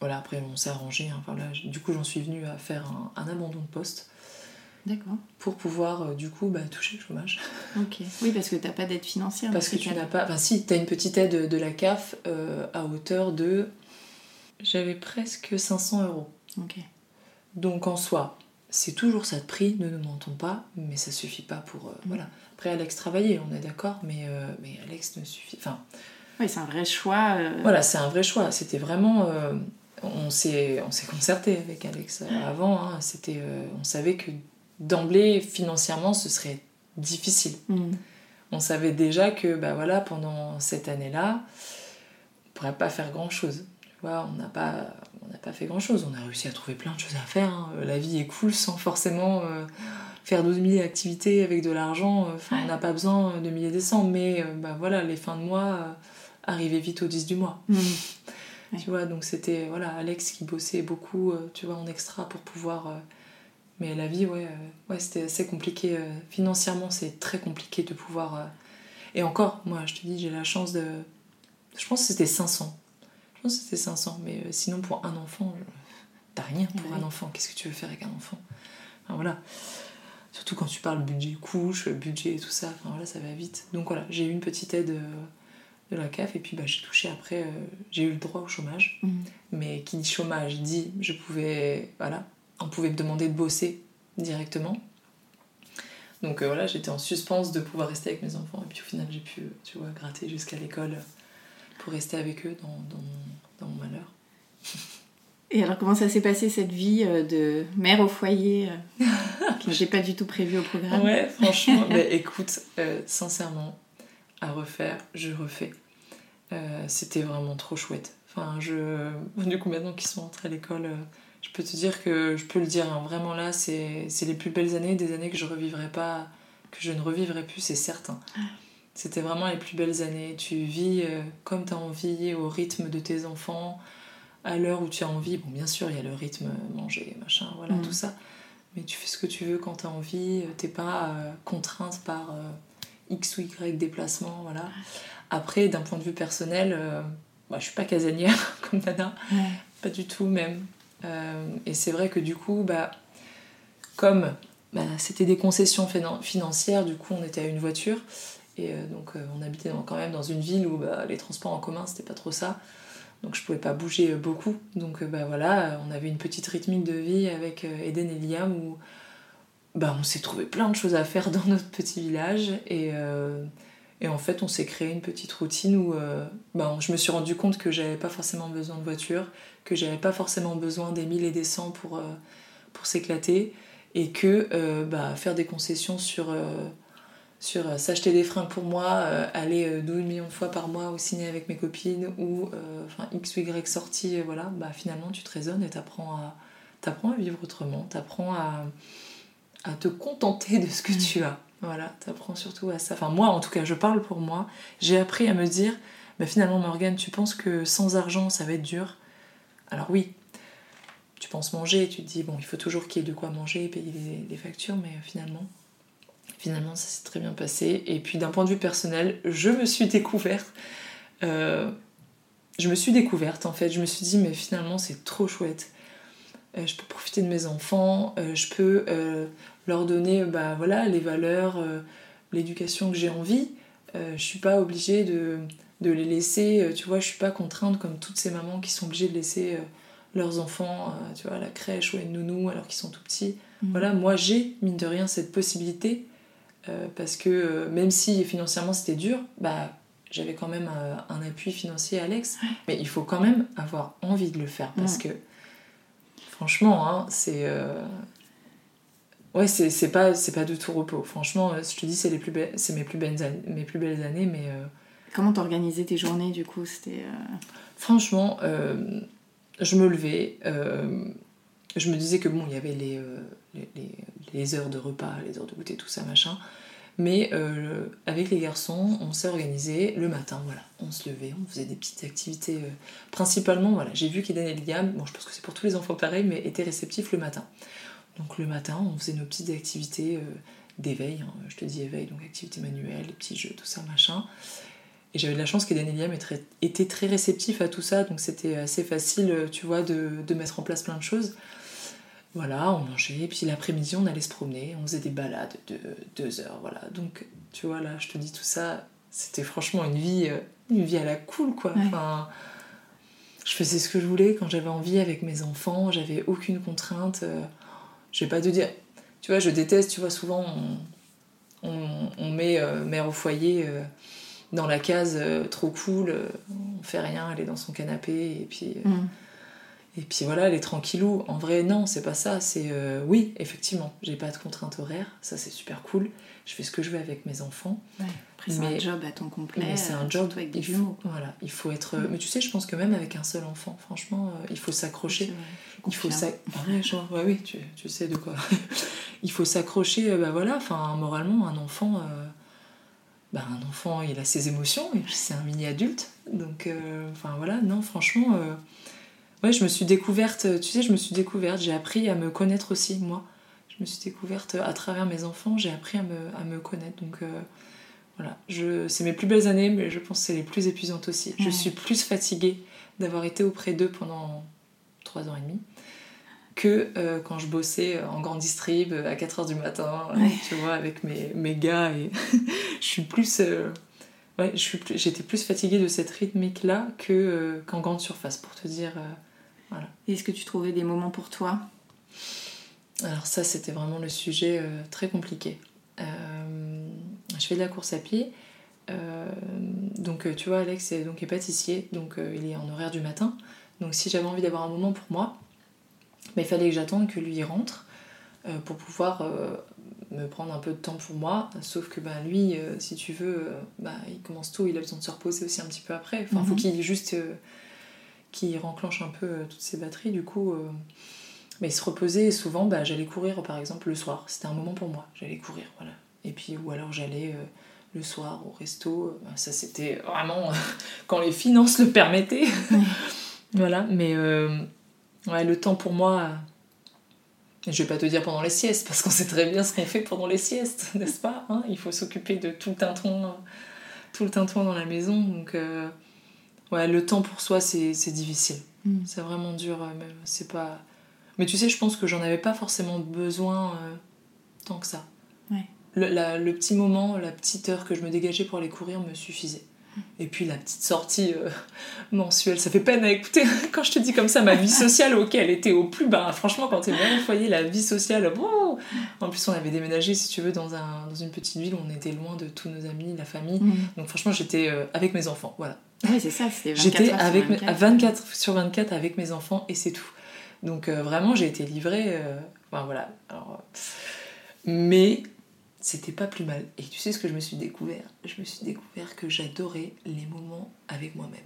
voilà, après, on s'est arrangé. hein. Du coup, j'en suis venue à faire un, un abandon de poste D'accord. pour pouvoir, euh, du coup, bah, toucher le chômage. Ok. Oui, parce que t'as pas d'aide financière. Parce que tu n'as pas. Enfin, si, tu as une petite aide de la CAF euh, à hauteur de. J'avais presque 500 euros. Donc en soi, c'est toujours ça de prix, ne nous mentons pas, mais ça suffit pas pour. euh, Voilà. Après, Alex travaillait, on est d'accord, mais, euh, mais Alex ne suffit. Enfin, Oui, c'est un vrai choix. euh, voilà, c'est un vrai choix. C'était vraiment. on s'est on s'est concerté avec Alex euh, avant. hein. C'était, on savait que d'emblée, financièrement, ce serait difficile. hmm. On savait déjà que bah voilà, pendant cette année-là, on pourrait pas faire grand-chose. On n'a pas, on pas fait grand-chose. On a réussi à trouver plein de choses à faire. hein. La vie est cool sans forcément euh, faire 12 000 activités avec de l'argent. Enfin, on n'a pas besoin de milliers des cents. Mais euh, bah voilà, les fins de mois euh, arrivaient vite au 10 du mois. Hmm. Tu vois, donc c'était voilà, Alex qui bossait beaucoup, euh, tu vois, en extra pour pouvoir. euh, mais la vie, ouais, euh, ouais c'était assez compliqué. euh, financièrement, c'est très compliqué de pouvoir. euh, Et encore, moi, je te dis, j'ai la chance de. Je pense que c'était 500. Je pense que c'était 500. Mais euh, sinon, pour un enfant, je- t'as rien pour Ouais. un enfant. Qu'est-ce que tu veux faire avec un enfant? Enfin, voilà. Surtout quand tu parles budget couche, budget et tout ça, enfin voilà, ça va vite. Donc voilà, j'ai eu une petite aide euh, de la CAF et puis bah, j'ai touché après, euh, j'ai eu le droit au chômage. Hmm. Mais qui dit chômage dit je pouvais, voilà, on pouvait me demander de bosser directement. Donc euh, voilà, j'étais en suspens de pouvoir rester avec mes enfants et puis au final j'ai pu, tu vois, gratter jusqu'à l'école pour rester avec eux dans, dans, mon- dans mon malheur. Et alors, comment ça s'est passé cette vie euh, de mère au foyer euh, que j'ai pas du tout prévu au programme Ouais, franchement, mais écoute, euh, sincèrement, à refaire, je refais. Euh, C'était vraiment trop chouette. Enfin, je... Du coup, maintenant qu'ils sont entrés à l'école, euh, je peux te dire que, je peux le dire, hein, vraiment là, c'est c'est les plus belles années, des années que je revivrai pas, que je ne revivrai plus, c'est certain. C'était vraiment les plus belles années. Tu vis euh, comme tu as envie, au rythme de tes enfants, à l'heure où tu as envie. Bon, bien sûr, il y a le rythme manger, machin, voilà, Mm. tout ça. Mais tu fais ce que tu veux quand tu as envie. euh, T'es pas euh, contrainte par euh, X ou Y déplacement, voilà. Après, d'un point de vue personnel, euh, bah, je suis pas casanière comme Nana. Ouais. Pas du tout même. Et c'est vrai que du coup, bah, comme bah, c'était des concessions finan- financières, du coup on était à une voiture. Et euh, donc euh, on habitait quand même dans une ville où bah, les transports en commun c'était pas trop ça. Donc je pouvais pas bouger euh, beaucoup. Donc bah, voilà, on avait une petite rythmique de vie avec Eden et Liam où bah, on s'est trouvé plein de choses à faire dans notre petit village. Et, en fait on s'est créé une petite routine où bah, je me suis rendu compte que j'avais pas forcément besoin de voiture que j'avais pas forcément besoin des 1000 et des 100 pour, pour s'éclater et que bah, faire des concessions sur, sur euh, s'acheter des fringues pour moi, euh, aller euh, 12 millions de fois par mois au ciné avec mes copines ou euh, enfin X ou Y sorties, euh, voilà, bah, finalement tu te raisonnes et t'apprends à, t'apprends à vivre autrement, t'apprends à, à te contenter de ce que tu as. Voilà, t'apprends surtout à ça. Enfin, moi, en tout cas, je parle pour moi. J'ai appris à me dire, bah, finalement, Morgane, tu penses que sans argent, ça va être dur? Alors oui, tu penses manger, tu te dis, bon, il faut toujours qu'il y ait de quoi manger, payer les, les factures, mais euh, finalement, finalement, ça s'est très bien passé. Et puis d'un point de vue personnel, je me suis découverte. euh, je me suis découverte en fait, je me suis dit, mais finalement, c'est trop chouette. Euh, je peux profiter de mes enfants, euh, je peux leur donner bah, voilà, les valeurs, l'éducation que j'ai envie. Je suis pas obligée de, de les laisser, tu vois, je suis pas contrainte comme toutes ces mamans qui sont obligées de laisser leurs enfants, tu vois, à la crèche ou à une nounou alors qu'ils sont tout petits. Mhm. Voilà, moi j'ai, mine de rien, cette possibilité euh, parce que euh, même si financièrement c'était dur, bah j'avais quand même euh, un appui financier Alex. Mais il faut quand même avoir envie de le faire parce que franchement, hein, c'est. euh, Ouais, c'est c'est pas, c'est pas de tout repos. Franchement, je te dis, c'est les plus belles, c'est mes plus belles années, mes plus belles années, mais euh, Comment t'organisais tes journées du coup C'était. euh, franchement, je me levais, je me disais que bon, il y avait les, les, heures de repas, les heures de goûter, tout ça, machin. Mais euh, avec les garçons, on s'est organisé le matin, voilà. On se levait, on faisait des petites activités. euh, principalement, voilà, j'ai vu qu'Eden et Liam, bon, je pense que c'est pour tous les enfants pareil, mais étaient réceptifs le matin. Donc le matin, on faisait nos petites activités euh, d'éveil, hein, je te dis éveil, donc activités manuelles, les petits jeux, tout ça, machin. Et j'avais de la chance qu'Eden et Liam étaient très- réceptifs à tout ça, donc c'était assez facile, tu vois, de mettre en place plein de choses. Voilà, on mangeait, puis l'après-midi, on allait se promener, on faisait des balades de deux heures, voilà. Donc, tu vois, là, je te dis tout ça, c'était franchement une vie, euh, une vie à la cool, quoi. Ouais. Enfin, je faisais ce que je voulais quand j'avais envie avec mes enfants, j'avais aucune contrainte. euh, je vais pas te dire, tu vois, je déteste, tu vois, souvent, on, on, on met euh, mère au foyer euh, dans la case euh, trop cool, on fait rien, elle est dans son canapé, et puis. mm. Et puis voilà, elle est tranquillou. En vrai, non, c'est pas ça. C'est euh, oui, effectivement, j'ai pas de contrainte horaire. Ça, c'est super cool. Je fais ce que je veux avec mes enfants. Ouais. Après, c'est un job à temps complet. Mais c'est un euh, job. avec des jumeaux. voilà, il faut être. Mais tu sais, je pense que même avec un seul enfant, franchement, euh, il faut s'accrocher. Il faut. Ah ouais, ouais, oui, tu, tu sais de quoi. il faut s'accrocher. Bah voilà, enfin, moralement, un enfant. euh, bah, un enfant, il a ses émotions c'est un mini adulte. Donc, enfin voilà, non, franchement, ouais, je me suis découverte. Tu sais, je me suis découverte. J'ai appris à me connaître aussi, moi. Je me suis découverte à travers mes enfants. J'ai appris à me, à me connaître. Donc, euh, voilà, je, c'est mes plus belles années, mais je pense que c'est les plus épuisantes aussi. Je suis plus fatiguée d'avoir été auprès d'eux pendant trois ans et demi que euh, quand je bossais en grande distrib euh, à 4h du matin, euh, Ouais. tu vois, avec mes, mes gars. Et je suis plus. euh, ouais, je suis plus- j'étais plus fatiguée de cette rythmique-là que, euh, qu'en grande surface, pour te dire. Est-ce que tu trouvais des moments pour toi? Alors ça, c'était vraiment le sujet euh, très compliqué. Euh, je fais de la course à pied. Euh, donc tu vois, Alex est, donc, est pâtissier, donc il est en horaire du matin. Donc si j'avais envie d'avoir un moment pour moi, mais il fallait que j'attende que lui rentre pour pouvoir me prendre un peu de temps pour moi. Sauf que bah, lui, si tu veux, bah, il commence tôt, il a besoin de se reposer aussi un petit peu après. Enfin, faut Mhm. qu'il juste qu'il renclenche un peu euh, toutes ses batteries. Du coup, euh, mais se reposait et souvent, bah, j'allais courir par exemple le soir. C'était un moment pour moi. J'allais courir, voilà. Et puis ou alors j'allais euh, le soir au resto. Ça c'était vraiment quand les finances le permettaient. voilà. Mais ouais, le temps pour moi. Je vais pas te dire pendant les siestes, parce qu'on sait très bien ce qu'on fait pendant les siestes, n'est-ce pas hein? Il faut s'occuper de tout le tintouin, tout le tintouin dans la maison. Donc, ouais, le temps pour soi, c'est difficile. Mm. C'est vraiment dur. euh, même, C'est pas. Mais tu sais, je pense que j'en avais pas forcément besoin euh, tant que ça. Ouais. Le, la- le petit moment, la petite heure que je me dégageais pour aller courir me suffisait. Et puis la petite sortie euh, mensuelle, ça fait peine à écouter quand je te dis comme ça, ma vie sociale, ok, elle était au plus bas. Franchement, quand t'es bien au foyer, la vie sociale, en plus on avait déménagé, si tu veux, dans, un, dans une petite ville où on était loin de tous nos amis, la famille. Mm. Donc franchement, j'étais euh, avec mes enfants, voilà. Oui, c'est ça, c'était 24 J'étais sur avec mes- 24. à 24 sur 24 avec mes enfants et c'est tout. Donc euh, vraiment, j'ai été livrée. Enfin voilà. Alors, mais c'était pas plus mal. Et tu sais ce que je me suis découvert? Je me suis découvert que j'adorais les moments avec moi-même.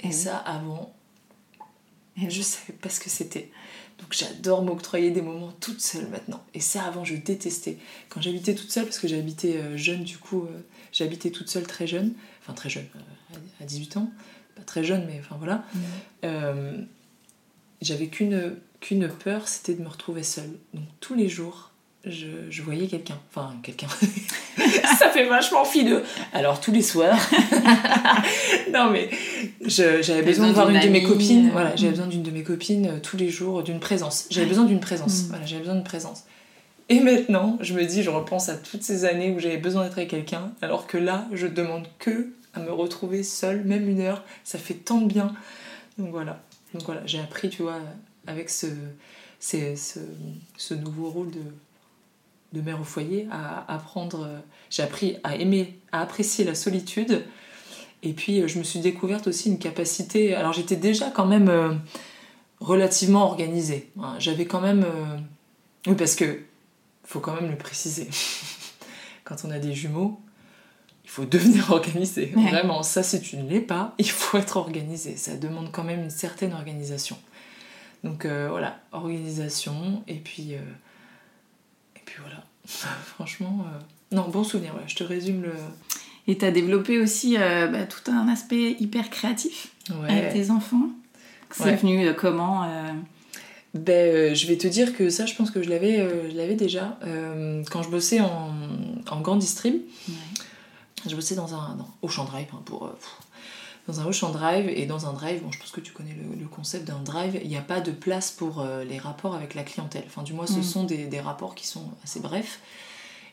Et Eh ça, avant, Eh je savais pas ce que c'était. Donc j'adore m'octroyer des moments toute seule maintenant. Et ça, avant, je détestais. Quand j'habitais toute seule, parce que j'habitais euh, jeune, du coup, euh, j'habitais toute seule très jeune. Enfin, très jeune, euh, à 18 ans. Pas très jeune, mais enfin voilà. Mm. Euh, J'avais qu'une qu'une peur, c'était de me retrouver seule. Donc tous les jours, je, je voyais quelqu'un. Enfin, quelqu'un. ça fait vachement fideux. Alors tous les soirs. non, mais j'avais besoin de voir une d'une de mes copines. euh, Voilà, j'avais mm. besoin d'une de mes copines euh, tous les jours, d'une présence. J'avais besoin d'une présence. Mm. Voilà, j'avais besoin d'une présence. Et maintenant, je me dis, je repense à toutes ces années où j'avais besoin d'être avec quelqu'un, alors que là, je demande que à me retrouver seule, même une heure, ça fait tant de bien. Donc voilà. donc voilà, j'ai appris, tu vois, avec ce, ce, ce, nouveau rôle de, de mère au foyer, à apprendre, j'ai appris à aimer, à apprécier la solitude. Et puis je me suis découverte aussi une capacité. Alors j'étais déjà quand même relativement organisée. Hein. J'avais quand même. Oui, parce que faut quand même le préciser. Quand on a des jumeaux, il faut devenir organisé. Vraiment, ça, si tu ne l'es pas, il faut être organisé. Ça demande quand même une certaine organisation. Donc euh, voilà, organisation, et puis, euh. Franchement, euh, non, bon souvenir, je te résume le. Et tu as développé aussi bah, tout un aspect hyper créatif avec tes enfants. C'est venu comment ben, je vais te dire que ça, je pense que je l'avais, l'avais déjà. quand je bossais en, en grande distrib, je bossais dans un dans Ocean Drive hein, pour, euh, dans un Ocean Drive et dans un drive, bon, je pense que tu connais le, concept d'un drive, il n'y a pas de place pour euh, les rapports avec la clientèle. Enfin, du moins, ce mm. sont des, des, rapports qui sont assez brefs.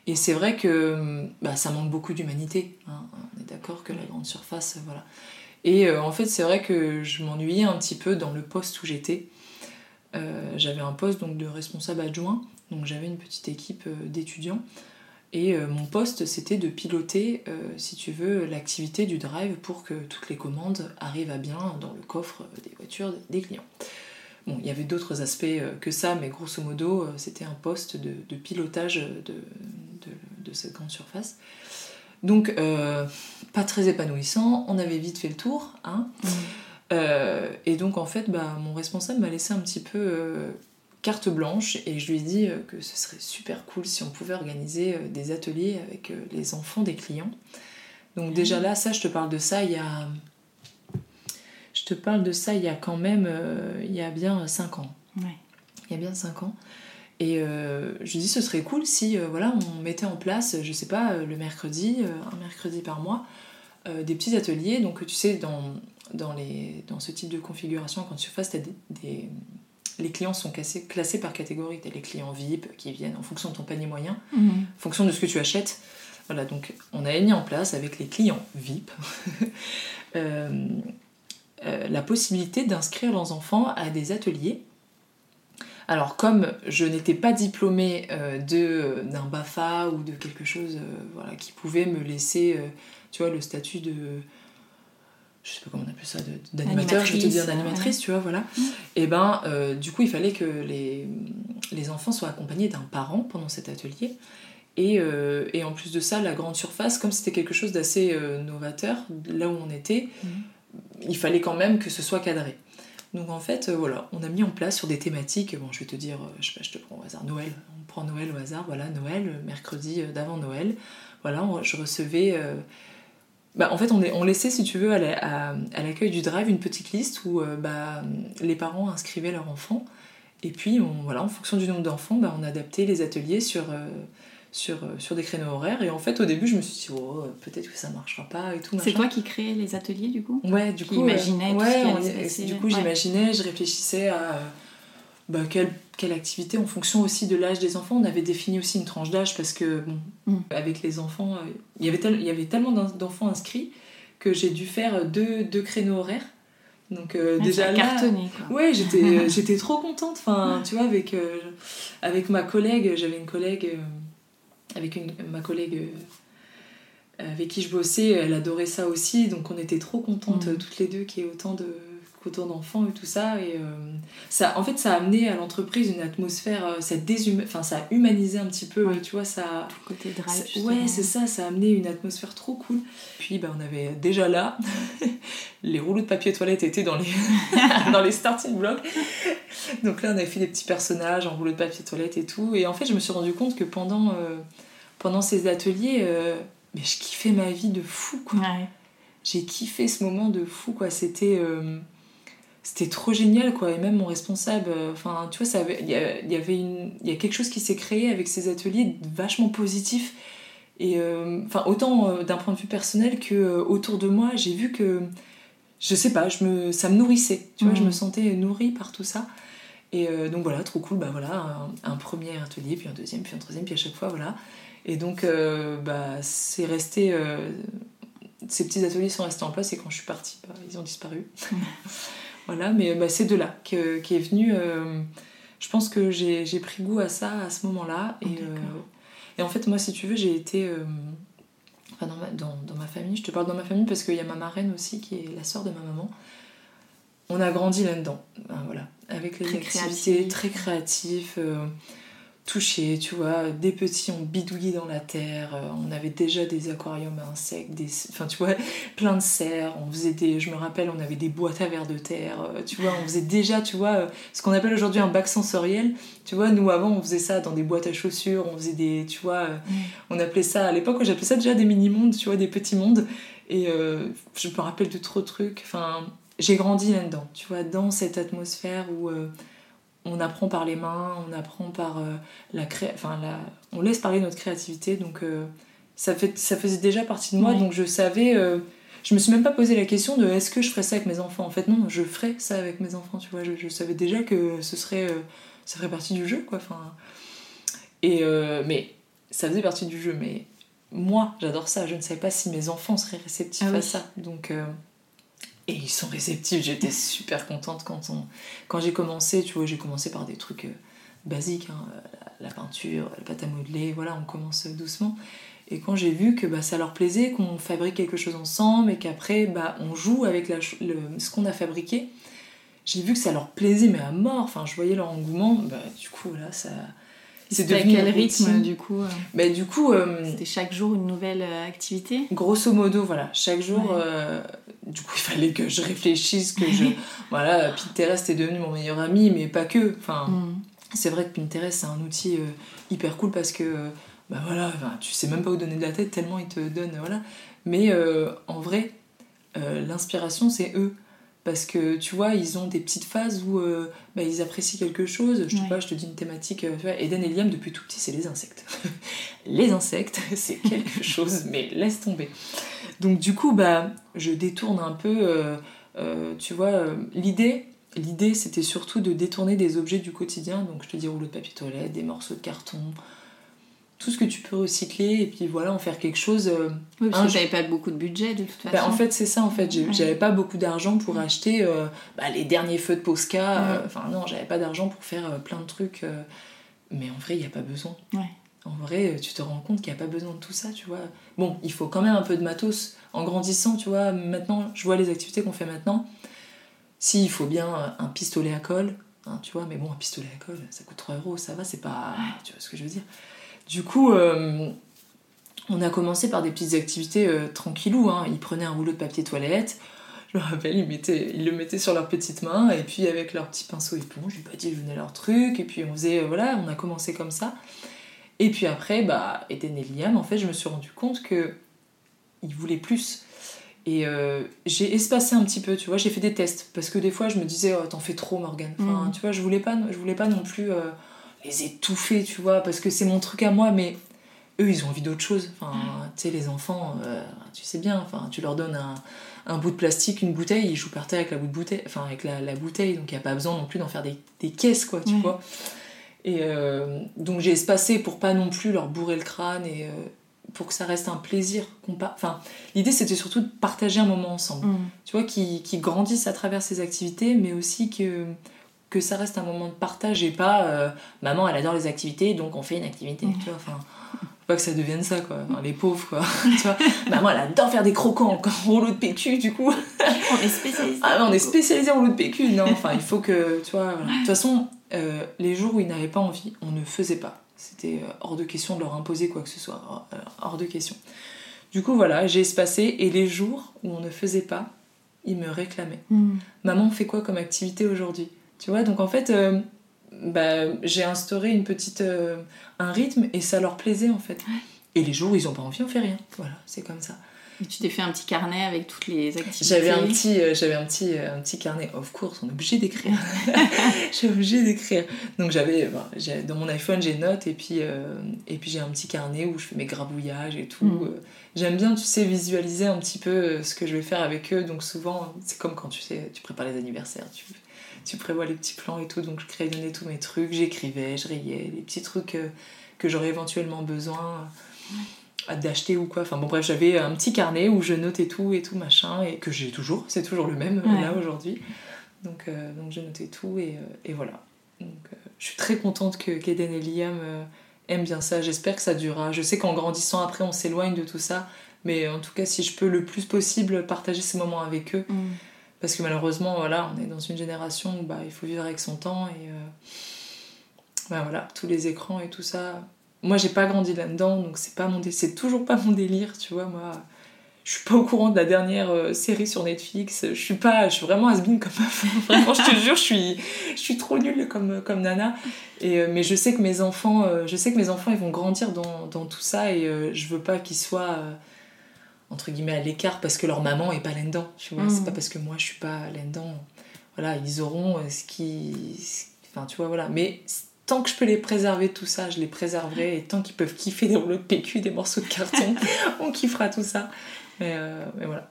Et c'est vrai que bah, ça manque beaucoup d'humanité. Hein. On est d'accord que la grande surface, voilà. Et euh, en fait, c'est vrai que je m'ennuyais un petit peu dans le poste où j'étais. j'avais un poste donc de responsable adjoint, donc j'avais une petite équipe d'étudiants. Et euh, mon poste, c'était de piloter, euh, si tu veux, l'activité du drive pour que toutes les commandes arrivent à bien dans le coffre des voitures des clients. Bon, il y avait d'autres aspects euh, que ça, mais grosso modo, c'était un poste de, pilotage de, de, cette grande surface. Donc, pas très épanouissant, on avait vite fait le tour. Hein. Mmh. et donc, en fait, bah, mon responsable m'a laissé un petit peu carte blanche et je lui ai dit euh, que ce serait super cool si on pouvait organiser euh, des ateliers avec euh, les enfants des clients. Donc déjà là, ça, je te parle de ça il y a... Je te parle de ça il y a quand même... il y a bien 5 ans. Il y a bien 5 ans. Et je lui ai dit ce serait cool si voilà, on mettait en place, je sais pas, le mercredi, un mercredi par mois, des petits ateliers. Donc tu sais, dans, dans, les, dans ce type de configuration, quand tu fasses des les clients sont classés, par catégorie. Tu les clients VIP qui viennent en fonction de ton panier moyen, mhm. en fonction de ce que tu achètes. Voilà, donc on a mis en place avec les clients VIP euh, euh, la possibilité d'inscrire leurs enfants à des ateliers. Alors comme je n'étais pas diplômée euh, d'un BAFA ou de quelque chose voilà, qui pouvait me laisser, tu vois, le statut de je sais pas comment on appelle ça, d'animateur, je vais te dire d'animatrice, tu vois, voilà. Mm. Et ben, euh, du coup, il fallait que les, les enfants soient accompagnés d'un parent pendant cet atelier. Et, euh, et, en plus de ça, la grande surface, comme c'était quelque chose d'assez euh, novateur, là où on était, mm. il fallait quand même que ce soit cadré. Donc en fait, voilà, on a mis en place sur des thématiques, bon, je vais te dire, je sais pas, je te prends au hasard, Noël, on prend Noël au hasard, voilà, Noël, mercredi d'avant Noël, voilà, je recevais bah, en fait, on, on, laissait, si tu veux, à l'accueil du drive une petite liste où euh, bah, les parents inscrivaient leurs enfants. Et puis, on, voilà, en fonction du nombre d'enfants, bah, on adaptait les ateliers sur, euh, sur, euh, sur des créneaux horaires. Et en fait, au début, je me suis dit, oh, peut-être que ça marchera pas et tout. C'est toi qui créais les ateliers, du coup? Ouais, du coup. Ouais, Du coup, j'imaginais, je réfléchissais à bah, quelle, quelle, activité en fonction aussi de l'âge des enfants. On avait défini aussi une tranche d'âge parce que, bon, mm. avec les enfants, euh, il, y avait il y avait tellement d'enfants inscrits que j'ai dû faire deux, deux créneaux horaires. Donc euh, déjà là, cartonné, quoi. ouais, j'étais j'étais trop contente. Enfin, tu vois, avec euh, avec ma collègue, j'avais une collègue avec une, ma collègue avec qui je bossais, elle adorait ça aussi, donc on était trop contentes mm. toutes les deux qu'il y ait autant de autour d'enfants et tout ça. Et euh, ça, en fait, ça a amené à l'entreprise une atmosphère, euh, ça, enfin, ça a humanisé un petit peu, tu vois, ça. Tout côté drive. ouais, c'est ça, ça a amené une atmosphère trop cool. Puis, bah, on avait déjà là, les rouleaux de papier toilette étaient dans les, dans les starting blocks. Donc là, on avait fait des petits personnages en rouleau de papier toilette et tout. Et en fait, je me suis rendu compte que pendant, euh, pendant ces ateliers, mais je kiffais ma vie de fou, quoi. J'ai kiffé ce moment de fou, quoi. C'était c'était trop génial quoi. Et même mon responsable euh, enfin tu vois ça il y, avait une il y a quelque chose qui s'est créé avec ces ateliers vachement positif et euh, enfin autant euh, d'un point de vue personnel que autour de moi j'ai vu que je sais pas je me ça me nourrissait. Tu vois je mmh. me sentais nourrie par tout ça. Et donc voilà trop cool. Bah voilà un, premier atelier puis un deuxième puis un troisième puis à chaque fois voilà. Et donc bah c'est resté ces petits ateliers sont restés en place. Et quand je suis partie bah, ils ont disparu Voilà, mais bah, c'est de là que, qui est venu. euh, je pense que j'ai pris goût à ça à ce moment-là. Et, D'accord. euh, et en fait, moi, si tu veux, j'ai été. euh, enfin, dans ma, dans, dans ma famille, je te parle dans ma famille parce qu'il y a ma marraine aussi, qui est la sœur de ma maman. On a grandi là-dedans, Ben, voilà, avec les Très activités créatif. très créatifs, touchés, tu vois. Des petits, on bidouillait dans la terre, euh, on avait déjà des aquariums à insectes, des, enfin, tu vois, plein de serres. On faisait des, je me rappelle, on avait des boîtes à verre de terre, euh, tu vois. On faisait déjà, tu vois, euh, ce qu'on appelle aujourd'hui un bac sensoriel. Tu vois, nous avant, on faisait ça dans des boîtes à chaussures, on faisait des, tu vois, euh, on appelait ça, à l'époque, j'appelais ça déjà des mini-mondes, tu vois, des petits mondes. Et euh, je me rappelle de trop de trucs. Enfin, j'ai grandi là-dedans, tu vois, dans cette atmosphère où euh, on apprend par les mains, on apprend par euh, la cré... enfin, la... on laisse parler notre créativité. Donc, euh, ça, fait... ça faisait déjà partie de moi, Ouais. donc je savais. euh, Je me suis même pas posé la question de est-ce que je ferais ça avec mes enfants. En fait, non, je ferais ça avec mes enfants, tu vois. Je, je savais déjà que ce serait, ça ferait partie du jeu, quoi. Enfin, et mais ça faisait partie du jeu, mais moi, j'adore ça. Je ne savais pas si mes enfants seraient réceptifs Ah à oui. ça. Donc, et ils sont réceptifs. J'étais super contente quand, on, quand j'ai commencé. Tu vois, j'ai commencé par des trucs euh, basiques, hein, la, la peinture, la pâte à modeler. Voilà, on commence doucement. Et quand j'ai vu que bah, ça leur plaisait, qu'on fabrique quelque chose ensemble et qu'après bah, on joue avec le- ce qu'on a fabriqué, j'ai vu que ça leur plaisait, mais à mort. Enfin, je voyais leur engouement. Bah, du coup, là, ça. À devenu quel une rythme du coup euh, Bah, du coup, euh, C'était chaque jour une nouvelle euh, activité grosso modo, voilà, chaque jour, Ouais. euh, du coup, il fallait que je réfléchisse, que je. voilà, Pinterest est devenu mon meilleur ami, mais pas que. Enfin, Mm. c'est vrai que Pinterest, c'est un outil euh, hyper cool parce que, bah voilà, tu sais même pas où donner de la tête tellement il te donne, voilà. Mais en vrai, l'inspiration, c'est eux. Parce que tu vois, ils ont des petites phases où euh, bah, ils apprécient quelque chose. Je, te Ouais. vois, je te dis une thématique. euh, tu vois, Eden et Liam, depuis tout petit, c'est les insectes. les insectes, c'est quelque chose, mais laisse tomber. Donc, du coup, bah, je détourne un peu. euh, euh, tu vois, l'idée, l'idée, c'était surtout de détourner des objets du quotidien. Donc, je te dis rouleau de papier toilette, des morceaux de carton, tout ce que tu peux recycler, et puis voilà, en faire quelque chose. euh, Oui, parce que j'avais pas beaucoup de budget de toute façon. bah, en fait, c'est ça, en fait. Ouais. J'avais pas beaucoup d'argent pour acheter euh, bah, les derniers feux de Posca. euh, Ouais. Enfin, non, j'avais pas d'argent pour faire plein de trucs. mais en vrai, il n'y a pas besoin. Ouais. En vrai, tu te rends compte qu'il n'y a pas besoin de tout ça, tu vois. Bon, il faut quand même un peu de matos. En grandissant, tu vois, maintenant, je vois les activités qu'on fait maintenant. Si, il faut bien un pistolet à colle, hein, tu vois, mais bon, un pistolet à colle, ça coûte 3 euros, ça va, c'est pas. Tu vois ce que je veux dire. Du coup, euh, on a commencé par des petites activités euh, tranquillou. Hein. Ils prenaient un rouleau de papier toilette. Je me rappelle, ils, mettaient, ils le mettaient sur leurs petites mains et puis avec leur petit pinceau éponge, ils badigeonnaient leur truc et puis on faisait, euh, voilà, on a commencé comme ça. Et puis après, bah, Eden et Liam, en fait, je me suis rendu compte que ils voulaient plus. Et euh, j'ai espacé un petit peu, tu vois, j'ai fait des tests parce que des fois je me disais, oh, t'en fais trop, Morgane. Enfin, Mhm. tu vois, je voulais pas, je voulais pas non plus euh, les étouffer, tu vois, parce que c'est mon truc à moi, mais eux, ils ont envie d'autre chose. Enfin, tu sais, les enfants, euh, tu sais bien, enfin, tu leur donnes un, un bout de plastique, une bouteille, ils jouent par terre avec la, bout de bouteille, enfin, avec la, la bouteille, donc il n'y a pas besoin non plus d'en faire des, des caisses, quoi, tu Ouais. vois. Et euh, donc j'ai espacé pour pas non plus leur bourrer le crâne et euh, pour que ça reste un plaisir. Enfin, l'idée c'était surtout de partager un moment ensemble. Mm. Tu vois, qu'ils qu'ils grandissent à travers ces activités, mais aussi que, que ça reste un moment de partage et pas euh, maman elle adore les activités donc on fait une activité. Tu vois, enfin, faut pas que ça devienne ça quoi. Enfin, les pauvres quoi. tu vois, maman elle adore faire des croquants encore rouleau de PQ du coup. On est spécialisé. Ah on est spécialisé en rouleau de PQ. Non, enfin, il faut que, tu vois, voilà. De toute façon, euh, les jours où ils n'avaient pas envie, on ne faisait pas. C'était euh, hors de question de leur imposer quoi que ce soit. Hors- de question. Du coup, voilà, j'ai espacé. Et les jours où on ne faisait pas, ils me réclamaient. Mm. Maman, on fait quoi comme activité aujourd'hui? Tu vois, donc en fait, euh, bah, j'ai instauré une petite, euh, un rythme et ça leur plaisait en fait. Et les jours où ils n'ont pas envie, on fait rien. Voilà, c'est comme ça. Et tu t'es fait un petit carnet avec toutes les activités. J'avais un petit, euh, j'avais un petit, un petit carnet. Of course, on est obligé d'écrire. j'ai obligé d'écrire. Donc j'avais, j'ai- dans mon iPhone, j'ai notes et puis, et puis j'ai un petit carnet où je fais mes grabouillages et tout. Euh, J'aime bien, tu sais, visualiser un petit peu ce que je vais faire avec eux. Donc souvent, c'est comme quand tu sais, tu prépares les anniversaires, tu, tu prévois les petits plans et tout. Donc je crayonnais tous mes trucs, j'écrivais, je rayais les petits trucs euh, que j'aurais éventuellement besoin euh, d'acheter ou quoi. Enfin bon bref, j'avais un petit carnet où je notais tout et tout machin et que j'ai toujours, c'est toujours le même euh, Ouais. là aujourd'hui. Donc, donc j'ai noté tout et, et voilà. Donc, je suis très contente que qu'Eden et Liam aiment bien ça. J'espère que ça durera. Je sais qu'en grandissant après, on s'éloigne de tout ça. Mais en tout cas, si je peux le plus possible partager ces moments avec eux. Mm. Parce que malheureusement, voilà, on est dans une génération où bah, il faut vivre avec son temps. Et bah, voilà, tous les écrans et tout ça. Moi, j'ai pas grandi là-dedans, donc c'est pas mon c'est toujours pas mon délire, tu vois. Moi, je suis pas au courant de la dernière euh, série sur Netflix. Je suis pas, je suis vraiment has comme meuf. Vraiment, je te jure, je suis, je suis trop nulle comme comme nana. Et euh, mais je sais que mes enfants, euh, je sais que mes enfants, ils vont grandir dans, dans tout ça et je veux pas qu'ils soient entre guillemets à l'écart parce que leur maman est pas là-dedans. Tu vois, c'est mm. pas parce que moi je suis pas là-dedans. Voilà, ils auront ce qui, enfin, tu vois, voilà. Mais tant que je peux les préserver tout ça, je les préserverai. Et tant qu'ils peuvent kiffer des rouleaux de PQ, des morceaux de carton, on kiffera tout ça. Euh, mais, voilà.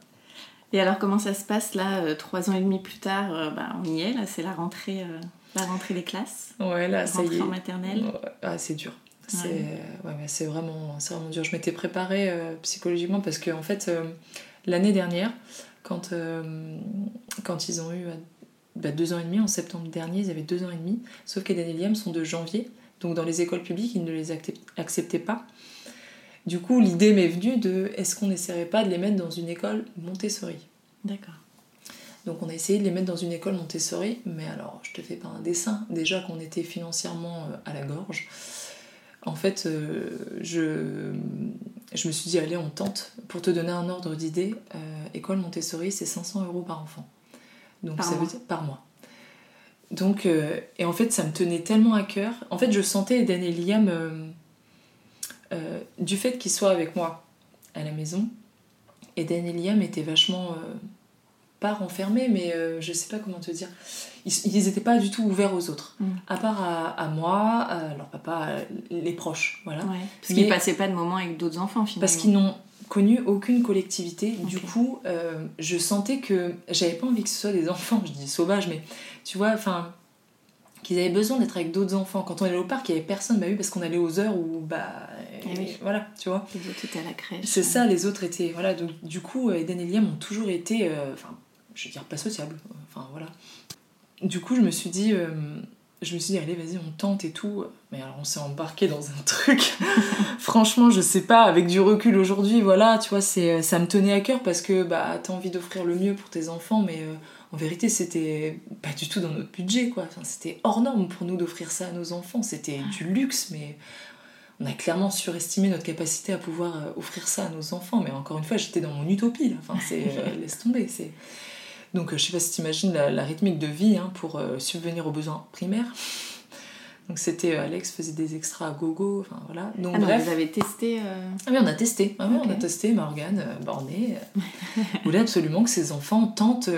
Et alors, comment ça se passe là, euh, trois ans et demi plus tard euh, bah, On y est, là, c'est la rentrée, la rentrée des classes. Ouais, là, ça y est. en maternelle. Ah, c'est dur. C'est ouais. c'est vraiment, vraiment dur. Je m'étais préparée psychologiquement parce que, en fait, l'année dernière, quand, quand ils ont eu bah, deux ans et demi, en septembre dernier, ils avaient deux ans et demi, sauf qu'Eden et Liam sont de janvier, donc dans les écoles publiques, ils ne les acceptaient pas. Du coup, l'idée m'est venue de est-ce qu'on n'essaierait pas de les mettre dans une école Montessori? D'accord. Donc on a essayé de les mettre dans une école Montessori, mais alors je te fais pas un dessin, déjà qu'on était financièrement euh, à la gorge. En fait, euh, je, je me suis dit, allez, on tente. Pour te donner un ordre d'idée, euh, école Montessori, c'est 500 euros par enfant. Donc par ça mois. veut dire par mois. Donc, et en fait, ça me tenait tellement à cœur. En fait, je sentais Eden et Liam euh, du fait qu'ils soient avec moi à la maison, Eden et Liam étaient vachement. Euh, pas renfermés, mais euh, je sais pas comment te dire. Ils n'étaient pas du tout ouverts aux autres. Mm. À part à, moi, à leur papa, les proches. Voilà. Parce qu'ils passaient pas de moments avec d'autres enfants finalement. Parce qu'ils n'ont connu aucune collectivité. Du coup, je sentais que j'avais pas envie que ce soit des enfants, je dis sauvages, mais tu vois, enfin, qu'ils avaient besoin d'être avec d'autres enfants. Quand on allait au parc, il n'y avait personne, bah oui, parce qu'on allait aux heures où, bah, eh voilà, tu vois. Les autres étaient à la crèche. C'est ça, les autres étaient, voilà, donc du coup, euh, Eden et Liam ont toujours été, euh, enfin, je veux dire, pas sociables, enfin, voilà. Du coup, je me suis dit, euh, je me suis dit, allez, vas-y, on tente et tout. Mais alors, on s'est embarqué dans un truc, franchement, je sais pas, avec du recul aujourd'hui, voilà, tu vois, c'est, ça me tenait à cœur parce que, bah, t'as envie d'offrir le mieux pour tes enfants, mais en vérité, c'était pas du tout dans notre budget, quoi. Enfin, c'était hors norme pour nous d'offrir ça à nos enfants. C'était du luxe, mais on a clairement surestimé notre capacité à pouvoir euh, offrir ça à nos enfants. Mais encore une fois, j'étais dans mon utopie, là. Enfin, c'est... Euh, laisse tomber, c'est... Donc, euh, je sais pas si t'imagines la, la rythmique de vie hein, pour subvenir aux besoins primaires. Donc c'était euh, Alex faisait des extras à gogo, enfin voilà. Donc ah bref. vous avez testé euh, Ah oui, on a testé. Ah on a testé Morgane euh, bornée voulait absolument que ses enfants tentent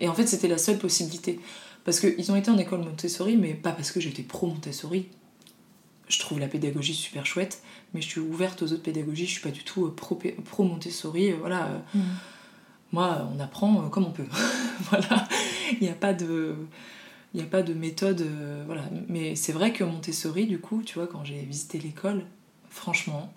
et en fait, c'était la seule possibilité parce qu'ils ont été en école Montessori mais pas parce que j'étais pro Montessori. Je trouve la pédagogie super chouette, mais je suis ouverte aux autres pédagogies, je suis pas du tout pro, pro Montessori, voilà. Mm. Moi, on apprend comme on peut. voilà. Il n'y a pas de il n'y a pas de méthode. Euh, voilà. Mais c'est vrai que Montessori, du coup, tu vois, quand j'ai visité l'école, franchement,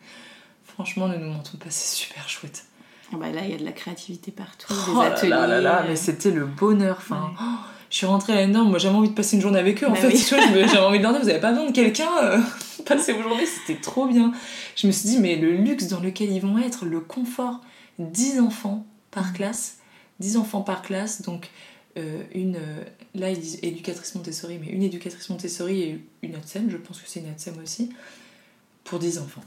franchement, ne nous mentons pas, c'est super chouette. Ah bah là, il y a de la créativité partout, oh des ateliers. Là là là, mais c'était le bonheur. Enfin, oh, je suis rentrée là-dedans, moi j'avais envie de passer une journée avec eux. En bah fait, j'avais envie de leur dire, vous avez pas besoin de quelqu'un, euh, passer vos journées, c'était trop bien. Je me suis dit, mais le luxe dans lequel ils vont être, le confort, 10 enfants par mmh. classe, 10 enfants par classe, donc euh, une, euh, là ils disent éducatrice Montessori, mais une éducatrice Montessori et une ATSEM, je pense que c'est une ATSEM aussi, pour 10 enfants.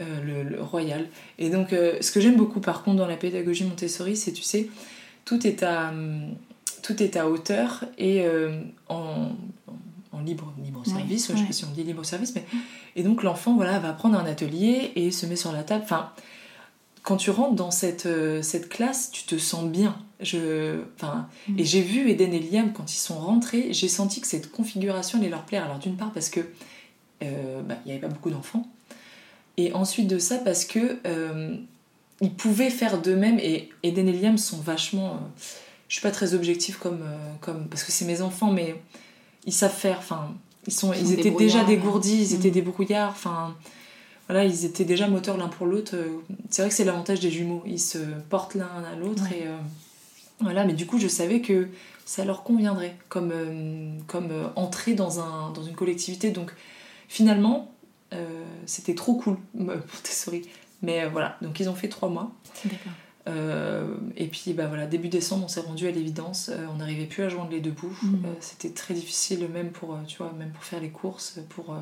Euh, le, royal. Et donc, ce que j'aime beaucoup par contre dans la pédagogie Montessori, c'est, tu sais, tout est à, tout est à hauteur et en, en, libre, libre service, je sais pas si on dit libre service, mais. Et donc, l'enfant, voilà, va prendre un atelier et se met sur la table. Enfin, quand tu rentres dans cette, cette classe, tu te sens bien je, enfin, mm. Et j'ai vu Eden et Liam quand ils sont rentrés, j'ai senti que cette configuration allait leur plaire. Alors d'une part parce que euh, bah, il n'y avait pas beaucoup d'enfants, et ensuite de ça parce que euh, ils pouvaient faire d'eux-mêmes. Et Eden et Liam sont vachement, Je euh, suis pas très objective comme, comme parce que c'est mes enfants, mais ils savent faire. Enfin, ils sont, ils, étaient déjà dégourdis, ils étaient mm. débrouillards. Enfin, voilà, ils étaient déjà moteurs l'un pour l'autre. C'est vrai que c'est l'avantage des jumeaux, ils se portent l'un à l'autre et Voilà, mais du coup, je savais que ça leur conviendrait comme, euh, comme euh, entrer dans, un, dans une collectivité. Donc finalement, euh, c'était trop cool pour tes Mais voilà, donc ils ont fait trois mois. et puis bah voilà, début décembre, on s'est rendu à l'évidence, on n'arrivait plus à joindre les deux bouts. Mhm. c'était très difficile même pour, tu vois, même pour faire les courses, pour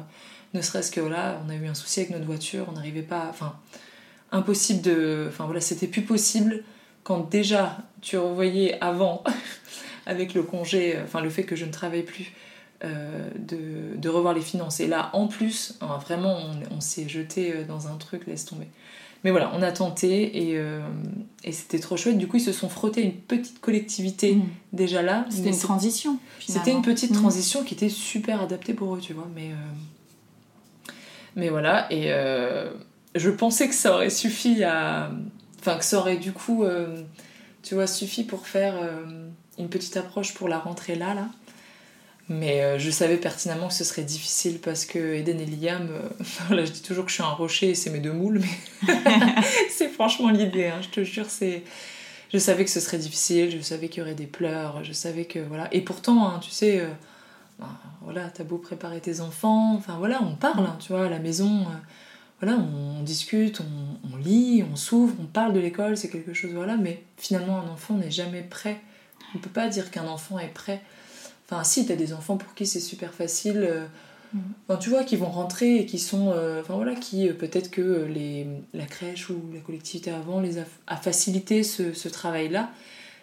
ne serait-ce que là, on a eu un souci avec notre voiture, on n'arrivait pas, enfin impossible de, enfin voilà, c'était plus possible quand déjà tu revoyais avant avec le congé, enfin le fait que je ne travaille plus, euh, de, revoir les finances. Et là, en plus, hein, vraiment, on, s'est jeté euh, dans un truc, laisse tomber. Mais voilà, on a tenté et, euh, et c'était trop chouette. Du coup, ils se sont frottés une petite collectivité mmh. déjà là. C'était une transition. C'était une petite mmh. transition qui était super adaptée pour eux, tu vois. Mais, mais voilà, et je pensais que ça aurait suffi à. Enfin, que ça aurait du coup, tu vois, suffi pour faire une petite approche pour la rentrée là, là. Mais euh, je savais pertinemment que ce serait difficile parce que Eden et Liam, euh, là je dis toujours que je suis un rocher et c'est mes deux moules, mais c'est franchement l'idée, hein, je te jure, c'est. Je savais que ce serait difficile, je savais qu'il y aurait des pleurs, je savais que voilà. Et pourtant, hein, tu sais, euh, ben, voilà, t'as beau préparer tes enfants, enfin voilà, on parle, hein, tu vois, à la maison, voilà, on, discute, on, on lit, on s'ouvre, on parle de l'école, c'est quelque chose, voilà, mais finalement, un enfant n'est jamais prêt on peut pas dire qu'un enfant est prêt. Enfin, si, tu as des enfants pour qui c'est super facile. Euh, mm. Enfin, tu vois, qui vont rentrer et qui sont. Euh, enfin voilà, qui euh, peut-être que les, la crèche ou la collectivité avant les a, facilité ce, travail-là.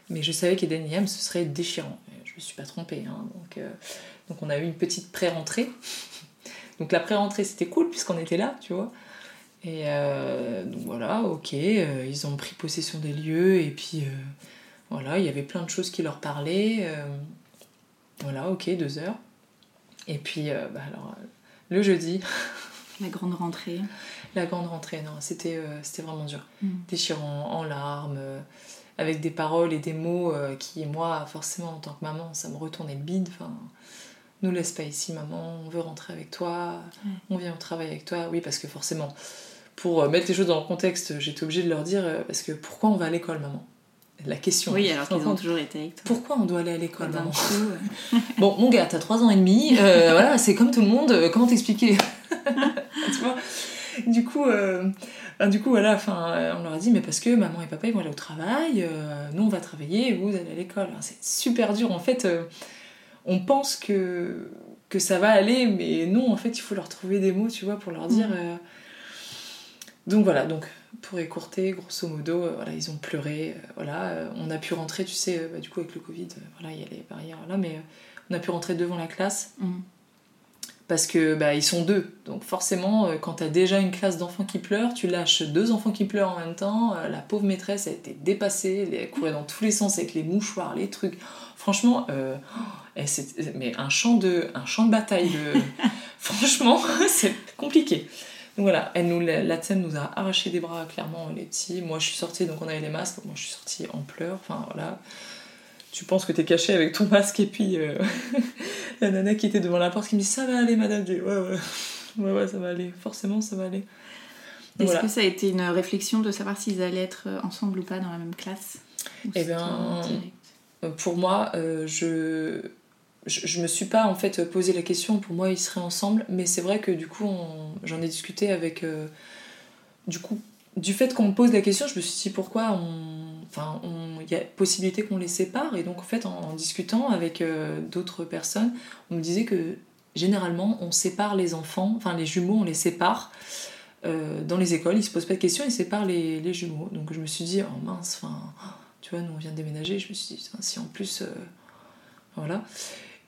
Mais je savais qu'Eden Yam, ce serait déchirant. Je me suis pas trompée. Hein, donc, donc on a eu une petite pré-rentrée. donc la pré-rentrée, c'était cool puisqu'on était là, tu vois. Et donc voilà, ok, ils ont pris possession des lieux et puis voilà, il y avait plein de choses qui leur parlaient. Euh, voilà, ok, deux heures. Et puis, euh, bah, alors, le jeudi. La grande rentrée. La grande rentrée, non, c'était euh, c'était vraiment dur. Mm. Déchirant, en larmes, avec des paroles et des mots qui, moi, forcément, en tant que maman, ça me retournait le bide. Enfin, nous laisse pas ici, maman, on veut rentrer avec toi, on vient au travail avec toi. Oui, parce que forcément, pour mettre les choses dans le contexte, j'étais obligée de leur dire, parce que pourquoi on va à l'école, maman? La question. Oui, alors qu'ils ont toujours été avec toi. Pourquoi on doit aller à l'école Bon, mon gars, t'as 3 ans et demi, euh, voilà, c'est comme tout le monde, euh, comment t'expliquer? Tu vois? Du coup, euh, du coup, voilà, enfin, on leur a dit, mais parce que maman et papa ils vont aller au travail, nous on va travailler, vous, vous allez à l'école. C'est super dur, en fait, on pense que, que ça va aller, mais non, en fait, il faut leur trouver des mots, tu vois, pour leur dire. Mm. Donc voilà, donc pour écourter, grosso modo, euh, voilà, ils ont pleuré. Euh, voilà, euh, on a pu rentrer, tu sais, bah, du coup avec le Covid, voilà, il y a les barrières là, mais on a pu rentrer devant la classe. Mm. Parce que bah, ils sont deux, donc forcément, quand t'as déjà une classe d'enfants qui pleurent, tu lâches deux enfants qui pleurent en même temps. la pauvre maîtresse a été dépassée, elle courait dans tous les sens avec les mouchoirs, les trucs. Franchement, mais un champ de, un champ de bataille. De... Franchement, c'est compliqué. Donc voilà, elle nous, la, la nous a arraché des bras, clairement, les petits. Moi, je suis sortie, donc on avait les masques. Moi, je suis sortie en pleurs. Enfin, voilà. Tu penses que t'es caché avec ton masque, et puis euh, la nana qui était devant la porte qui me dit Ça va aller, madame. Je Ouais, ouais. Ouais, ouais, ça va aller. Forcément, ça va aller. Est-ce que ça a été une réflexion de savoir s'ils allaient être ensemble ou pas dans la même classe? Eh bien, pour moi, euh, je je, me suis pas en fait posé la question, pour moi ils seraient ensemble, mais c'est vrai que du coup j'en ai discuté avec. Euh, du coup, du fait qu'on me pose la question, je me suis dit pourquoi on. Enfin, il y a possibilité qu'on les sépare, et donc en fait en, discutant avec euh, d'autres personnes, on me disait que généralement on sépare les enfants, enfin les jumeaux on les sépare. Euh, dans les écoles, ils se posent pas de questions, ils séparent les, les jumeaux. Donc je me suis dit, oh mince, enfin, tu vois, nous on vient de déménager, je me suis dit, si en plus. voilà.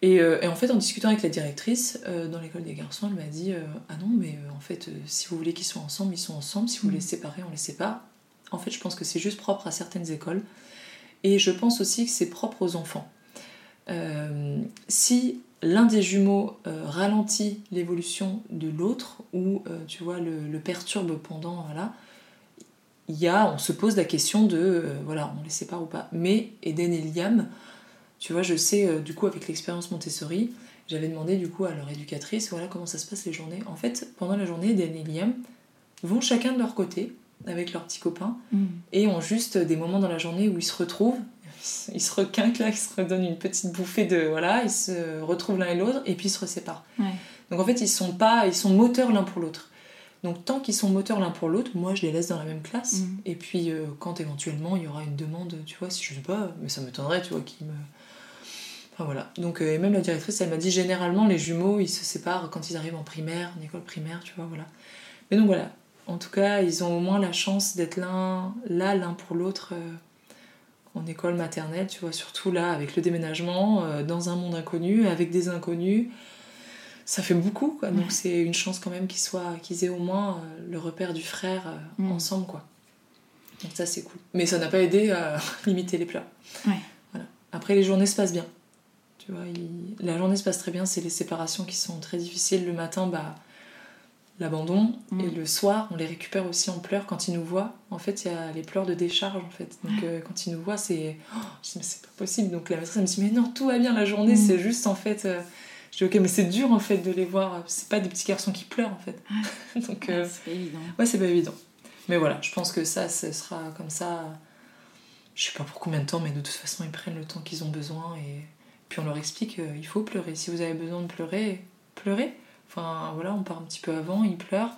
Euh, et, en fait, en discutant avec la directrice euh, dans l'école des garçons, elle m'a dit euh, Ah non, mais en fait, si vous voulez qu'ils soient ensemble, ils sont ensemble. Si vous voulez les mm. séparer, on les sépare. En fait, je pense que c'est juste propre à certaines écoles. Et je pense aussi que c'est propre aux enfants. si l'un des jumeaux ralentit l'évolution de l'autre, ou tu vois, le, perturbe pendant. Voilà, il y a, on se pose la question de voilà, on les sépare ou pas. Mais Eden et Liam tu vois, je sais, euh, du coup, avec l'expérience Montessori, j'avais demandé du coup à leur éducatrice, voilà comment ça se passe les journées. En fait, pendant la journée, Dan et Liam vont chacun de leur côté avec leurs petits copains mm. et ont juste des moments dans la journée où ils se retrouvent. ils se requinquent là, ils se redonnent une petite bouffée de voilà, ils se retrouvent l'un et l'autre et puis ils se séparent. Donc en fait, ils sont pas, ils sont moteurs l'un pour l'autre. Donc tant qu'ils sont moteurs l'un pour l'autre, moi je les laisse dans la même classe. Mhm. Et puis euh, quand éventuellement il y aura une demande, tu vois, si je sais pas, mais ça m'étonnerait, tu vois, qui me. Enfin voilà. Donc euh, et même la directrice, elle m'a dit généralement les jumeaux ils se séparent quand ils arrivent en primaire, en école primaire, tu vois, voilà. Mais donc voilà. En tout cas, ils ont au moins la chance d'être l'un là l'un pour l'autre. euh, en école maternelle, tu vois, surtout là, avec le déménagement, euh, dans un monde inconnu, avec des inconnus, ça fait beaucoup, quoi. Donc Ouais. c'est une chance quand même qu'ils soient, qu'ils aient au moins le repère du frère Mm. ensemble, quoi. Donc ça, c'est cool. Mais ça n'a pas aidé à limiter les. Ouais. Voilà. Après, les journées se passent bien. Tu vois, il- la journée se passe très bien, c'est les séparations qui sont très difficiles. Le matin, bah, l'abandon. Mm. Et le soir, on les récupère aussi en pleurs quand ils nous voient. En fait, il y a les pleurs de décharge, en fait. Donc, euh, quand ils nous voient, c'est... Oh, je dis, mais c'est pas possible. Donc, la maîtresse, elle me dit, mais non, tout va bien la journée. Mm. C'est juste, en fait... euh, Je dis, ok, mais c'est dur, en fait, de les voir. C'est pas des petits garçons qui pleurent, en fait. Donc, euh, C'est pas évident. ouais, c'est pas évident. Mais voilà, je pense que ça, ce sera comme ça... Je sais pas pour combien de temps, mais de toute façon, ils prennent le temps qu'ils ont besoin. Et puis, on leur explique, euh, il faut pleurer. Si vous avez besoin de pleurer, pleurez. Enfin, voilà, on part un petit peu avant, ils pleurent.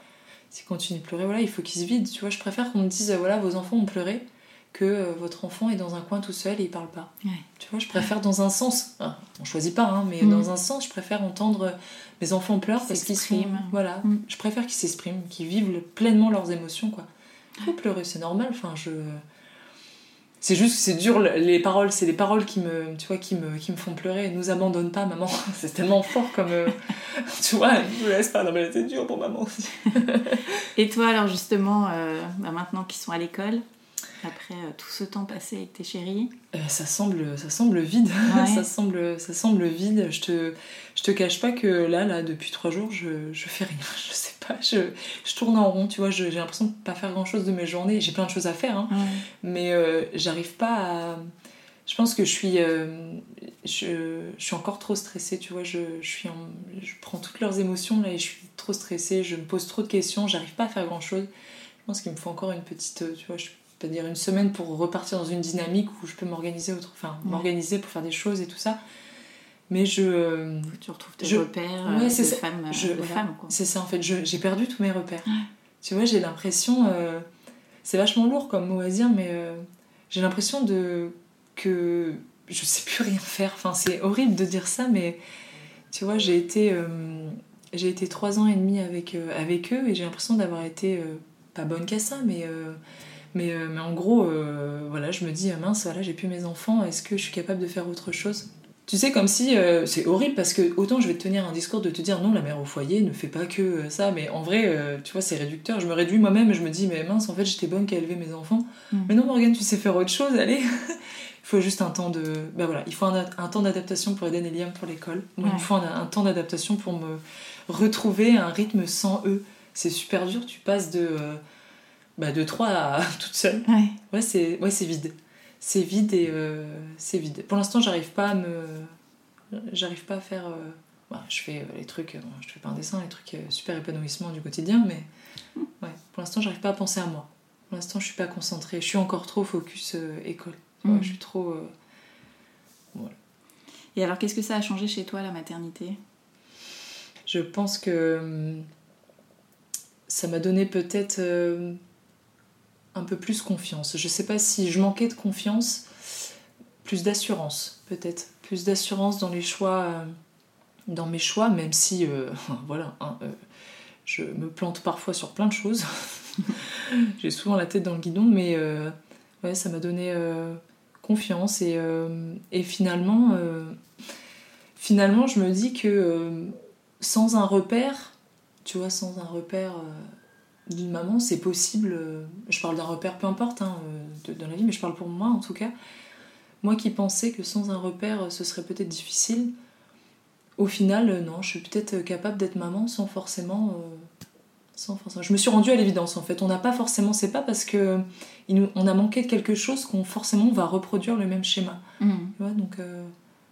S'ils continuent de pleurer, voilà, il faut qu'ils se vident. Tu vois, je préfère qu'on me dise, euh, voilà, vos enfants ont pleuré, que euh, votre enfant est dans un coin tout seul et il parle pas. Ouais. Tu vois, je préfère dans un sens, ah, on choisit pas, hein, mais Mm. dans un sens, je préfère entendre euh, mes enfants pleurent parce qu'ils sont. S'expriment. Voilà, Mm. je préfère qu'ils s'expriment, qu'ils vivent le- pleinement leurs émotions, quoi. Il faut pleurer, c'est normal, enfin, je. C'est juste que c'est dur, le- les paroles, c'est les paroles qui me, tu vois, qui me, qui me font pleurer. Nous abandonne pas, maman. C'est tellement fort comme. euh, tu vois, ne laisse pas. Non, mais c'est dur pour maman aussi. Et toi, alors justement, euh, bah, maintenant qu'ils sont à l'école, après euh, tout ce temps passé avec tes chéris, Euh, ça semble, ça semble vide. Ouais. ça semble, ça semble vide. Je te, je te cache pas que là, là, depuis trois jours, je, je fais rien. Je sais pas. Je, je tourne en rond. Tu vois, j'ai l'impression de pas faire grand chose de mes journées. J'ai plein de choses à faire, hein, mais euh, j'arrive pas à. Je pense que je suis, euh, je, je suis encore trop stressée. Tu vois, je, je suis, en- je prends toutes leurs émotions là et je suis trop stressée. Je me pose trop de questions. J'arrive pas à faire grand chose. Je pense qu'il me faut encore une petite, tu vois, je dire une semaine pour repartir dans une dynamique où je peux m'organiser autre, enfin Ouais. m'organiser pour faire des choses et tout ça. Mais je, euh, tu retrouves tes Je- repères Ouais, euh, c'est femmes, euh, Je- voilà. c'est ça en fait. je- J'ai perdu tous mes repères. Ouais. Tu vois, j'ai l'impression, euh, c'est vachement lourd comme mot à dire, mais euh, j'ai l'impression de que je sais plus rien faire. Enfin, c'est horrible de dire ça, mais tu vois, j'ai été, euh, j'ai été trois ans et demi avec, avec eux et j'ai l'impression d'avoir été pas bonne qu'à ça, mais, mais, euh, mais en gros, euh, voilà, je me dis, ah mince, voilà, j'ai plus mes enfants, est-ce que je suis capable de faire autre chose? Tu sais, comme si euh, c'est horrible parce que autant je vais te tenir un discours de te dire non, la mère au foyer ne fait pas que ça, mais en vrai, tu vois, c'est réducteur. Je me réduis moi-même et je me dis, mais mince, en fait, j'étais bonne qu'à élever mes enfants. Mm. Mais non, Morgane, tu sais faire autre chose, allez. il faut juste un temps de. Ben voilà, il faut un, un temps d'adaptation pour Eden et Liam pour l'école. Moi, il me faut un, un temps d'adaptation pour me retrouver à un rythme sans eux. C'est super dur, tu passes de. Bah, de 3 à toute seule. Ouais. Ouais, c'est ouais, c'est vide. C'est vide et euh, c'est vide. Pour l'instant, j'arrive pas à me. J'arrive pas à faire. euh, bah, je fais euh, les trucs. euh, je fais pas un dessin, les trucs super épanouissement du quotidien, mais. Ouais, pour l'instant, j'arrive pas à penser à moi. Pour l'instant, je suis pas concentrée. Je suis encore trop focus euh, école. Mhm. Je suis trop. euh, Et alors, qu'est-ce que ça a changé chez toi, la maternité? Je pense que hum, ça m'a donné peut-être un peu plus confiance. Je sais pas si je manquais de confiance, plus d'assurance peut-être, plus d'assurance dans les choix, euh, dans mes choix, même si euh, voilà, hein, euh, je me plante parfois sur plein de choses. J'ai souvent la tête dans le guidon, mais ouais, ça m'a donné confiance et, et finalement, finalement, je me dis que sans un repère, tu vois, sans un repère d'une maman, c'est possible. euh, je parle d'un repère, peu importe, hein, euh, de- dans la vie, mais je parle pour moi en tout cas. Moi qui pensais que sans un repère, euh, ce serait peut-être difficile, au final, non, je suis peut-être capable d'être maman sans forcément. euh, sans forcément. Je me suis rendue à l'évidence en fait. On n'a pas forcément, c'est pas parce que il nous- on a manqué de quelque chose qu'on forcément va reproduire le même schéma. Tu vois, donc, euh,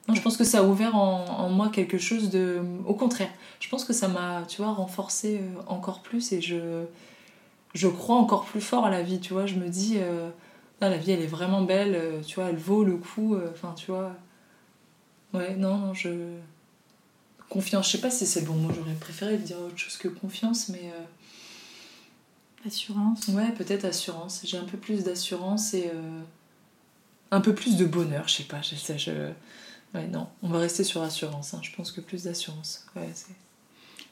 non, je pense que ça a ouvert en, en moi quelque chose de. Au contraire, je pense que ça m'a, tu vois, renforcé euh, encore plus et je, je crois encore plus fort à la vie, tu vois. Je me dis, euh, là, la vie, elle est vraiment belle, euh, tu vois, elle vaut le coup, euh, enfin, tu vois. Ouais, non, non, je. Confiance, je sais pas si c'est le bon mot, j'aurais préféré dire autre chose que confiance, mais. Assurance. Ouais, peut-être assurance. J'ai un peu plus d'assurance et un peu plus de bonheur, je sais pas. Je, je... Ouais, non, on va rester sur assurance. hein. Je pense que plus d'assurance. Ouais,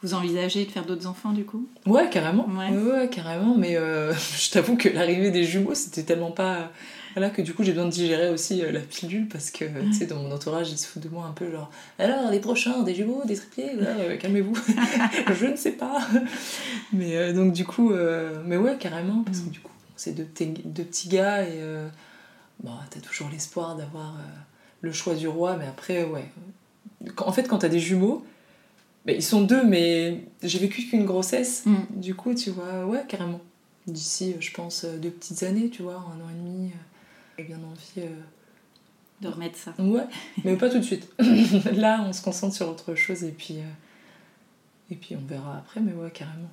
Vous envisagez de faire d'autres enfants du coup? Ouais, carrément. Ouais. Ouais, carrément. Mais euh, je t'avoue que l'arrivée des jumeaux, c'était tellement pas. Voilà, que du coup, j'ai besoin de digérer aussi euh, la pilule parce que, tu sais, dans mon entourage, ils se foutent de moi un peu genre Alors, les prochains, des jumeaux, des là, euh, calmez-vous. je ne sais pas. Mais donc, du coup, mais ouais, carrément, parce que du coup, c'est deux, petits- deux petits gars et bon, t'as toujours l'espoir d'avoir le choix du roi, mais après, ouais. En fait, quand t'as des jumeaux, ben, ils sont deux, mais j'ai vécu qu'une grossesse. Mm. Du coup, tu vois, ouais, carrément. D'ici, euh, je pense, euh, deux petites années, tu vois, un an et demi, euh, j'ai bien envie. euh, De remettre ça. Ouais, mais pas tout de suite. Là, on se concentre sur autre chose et puis, euh, et puis on verra après, mais ouais, carrément.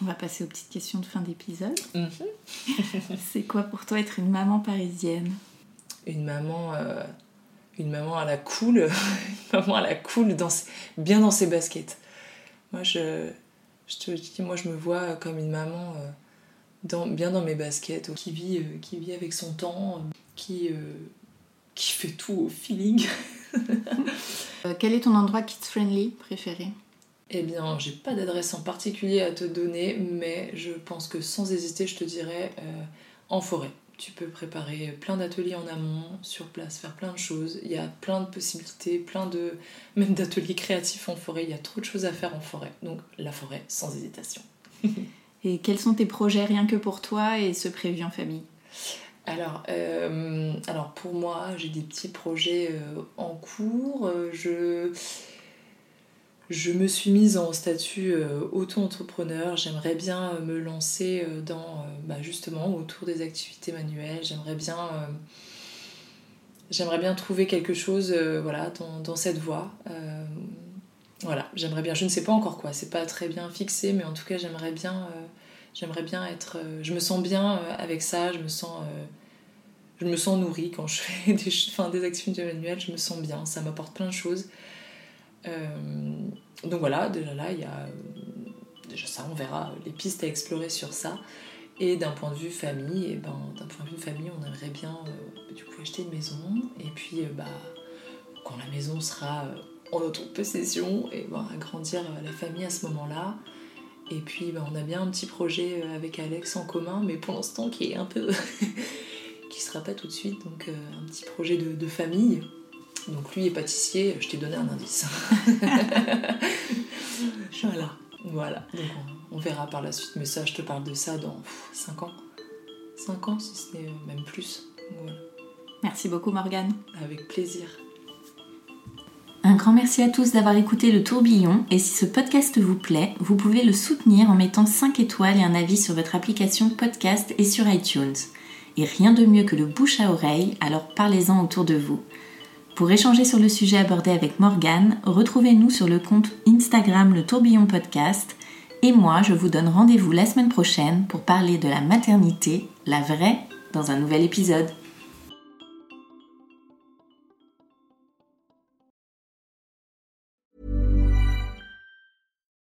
On va passer aux petites questions de fin d'épisode. Mhm. C'est quoi pour toi être une maman parisienne? Une maman, euh, une maman à la cool, une maman à la cool, dans ses- bien dans ses baskets. Moi, je, je te dis, moi, je me vois comme une maman euh, dans, bien dans mes baskets, qui vit, euh, qui vit avec son temps, qui, qui fait tout au feeling. Quel est ton endroit kids-friendly préféré? Eh bien, j'ai pas d'adresse en particulier à te donner, mais je pense que sans hésiter, je te dirais euh, en forêt. Tu peux préparer plein d'ateliers en amont, sur place, faire plein de choses. Il y a plein de possibilités, plein de. même d'ateliers créatifs en forêt. Il y a trop de choses à faire en forêt. Donc, la forêt, sans hésitation. Et quels sont tes projets rien que pour toi et ceux prévus en famille? Alors, euh, alors pour moi, j'ai des petits projets euh, en cours. Euh, Je, je me suis mise en statut euh, auto-entrepreneur. J'aimerais bien euh, me lancer euh, dans, bah, justement, autour des activités manuelles. J'aimerais bien, trouver quelque chose, voilà, dans, cette voie. Voilà, j'aimerais bien. Je ne sais pas encore quoi. C'est pas très bien fixé, mais en tout cas, j'aimerais bien. J'aimerais bien être. je me sens bien avec ça, je me sens. je me sens nourrie quand je fais des, enfin, des activités manuelles, je me sens bien, ça m'apporte plein de choses. Euh, donc voilà, déjà là, il y a. euh, Déjà ça, on verra les pistes à explorer sur ça. Et d'un point de vue famille, et ben, d'un point de vue famille, on aimerait bien euh, acheter une maison. Et puis, bah, quand la maison sera en notre possession, et ben, agrandir la famille à ce moment-là. Et puis bah, on a bien un petit projet avec Alex en commun, mais pour l'instant qui est un peu. qui sera pas tout de suite, donc un petit projet de famille. Donc lui est pâtissier, je t'ai donné un indice. voilà, voilà. Donc on, on verra par la suite, mais ça je te parle de ça dans 5 ans. 5 ans si ce n'est même plus. Voilà. Merci beaucoup Morgane. Avec plaisir. Un grand merci à tous d'avoir écouté le tourbillon et si ce podcast vous plaît, vous pouvez le soutenir en mettant 5 étoiles et un avis sur votre application podcast et sur iTunes. Et rien de mieux que le bouche à oreille, alors parlez-en autour de vous. Pour échanger sur le sujet abordé avec Morgane, retrouvez-nous sur le compte Instagram Le Tourbillon Podcast. Et moi, je vous donne rendez-vous la semaine prochaine pour parler de la maternité, la vraie, dans un nouvel épisode.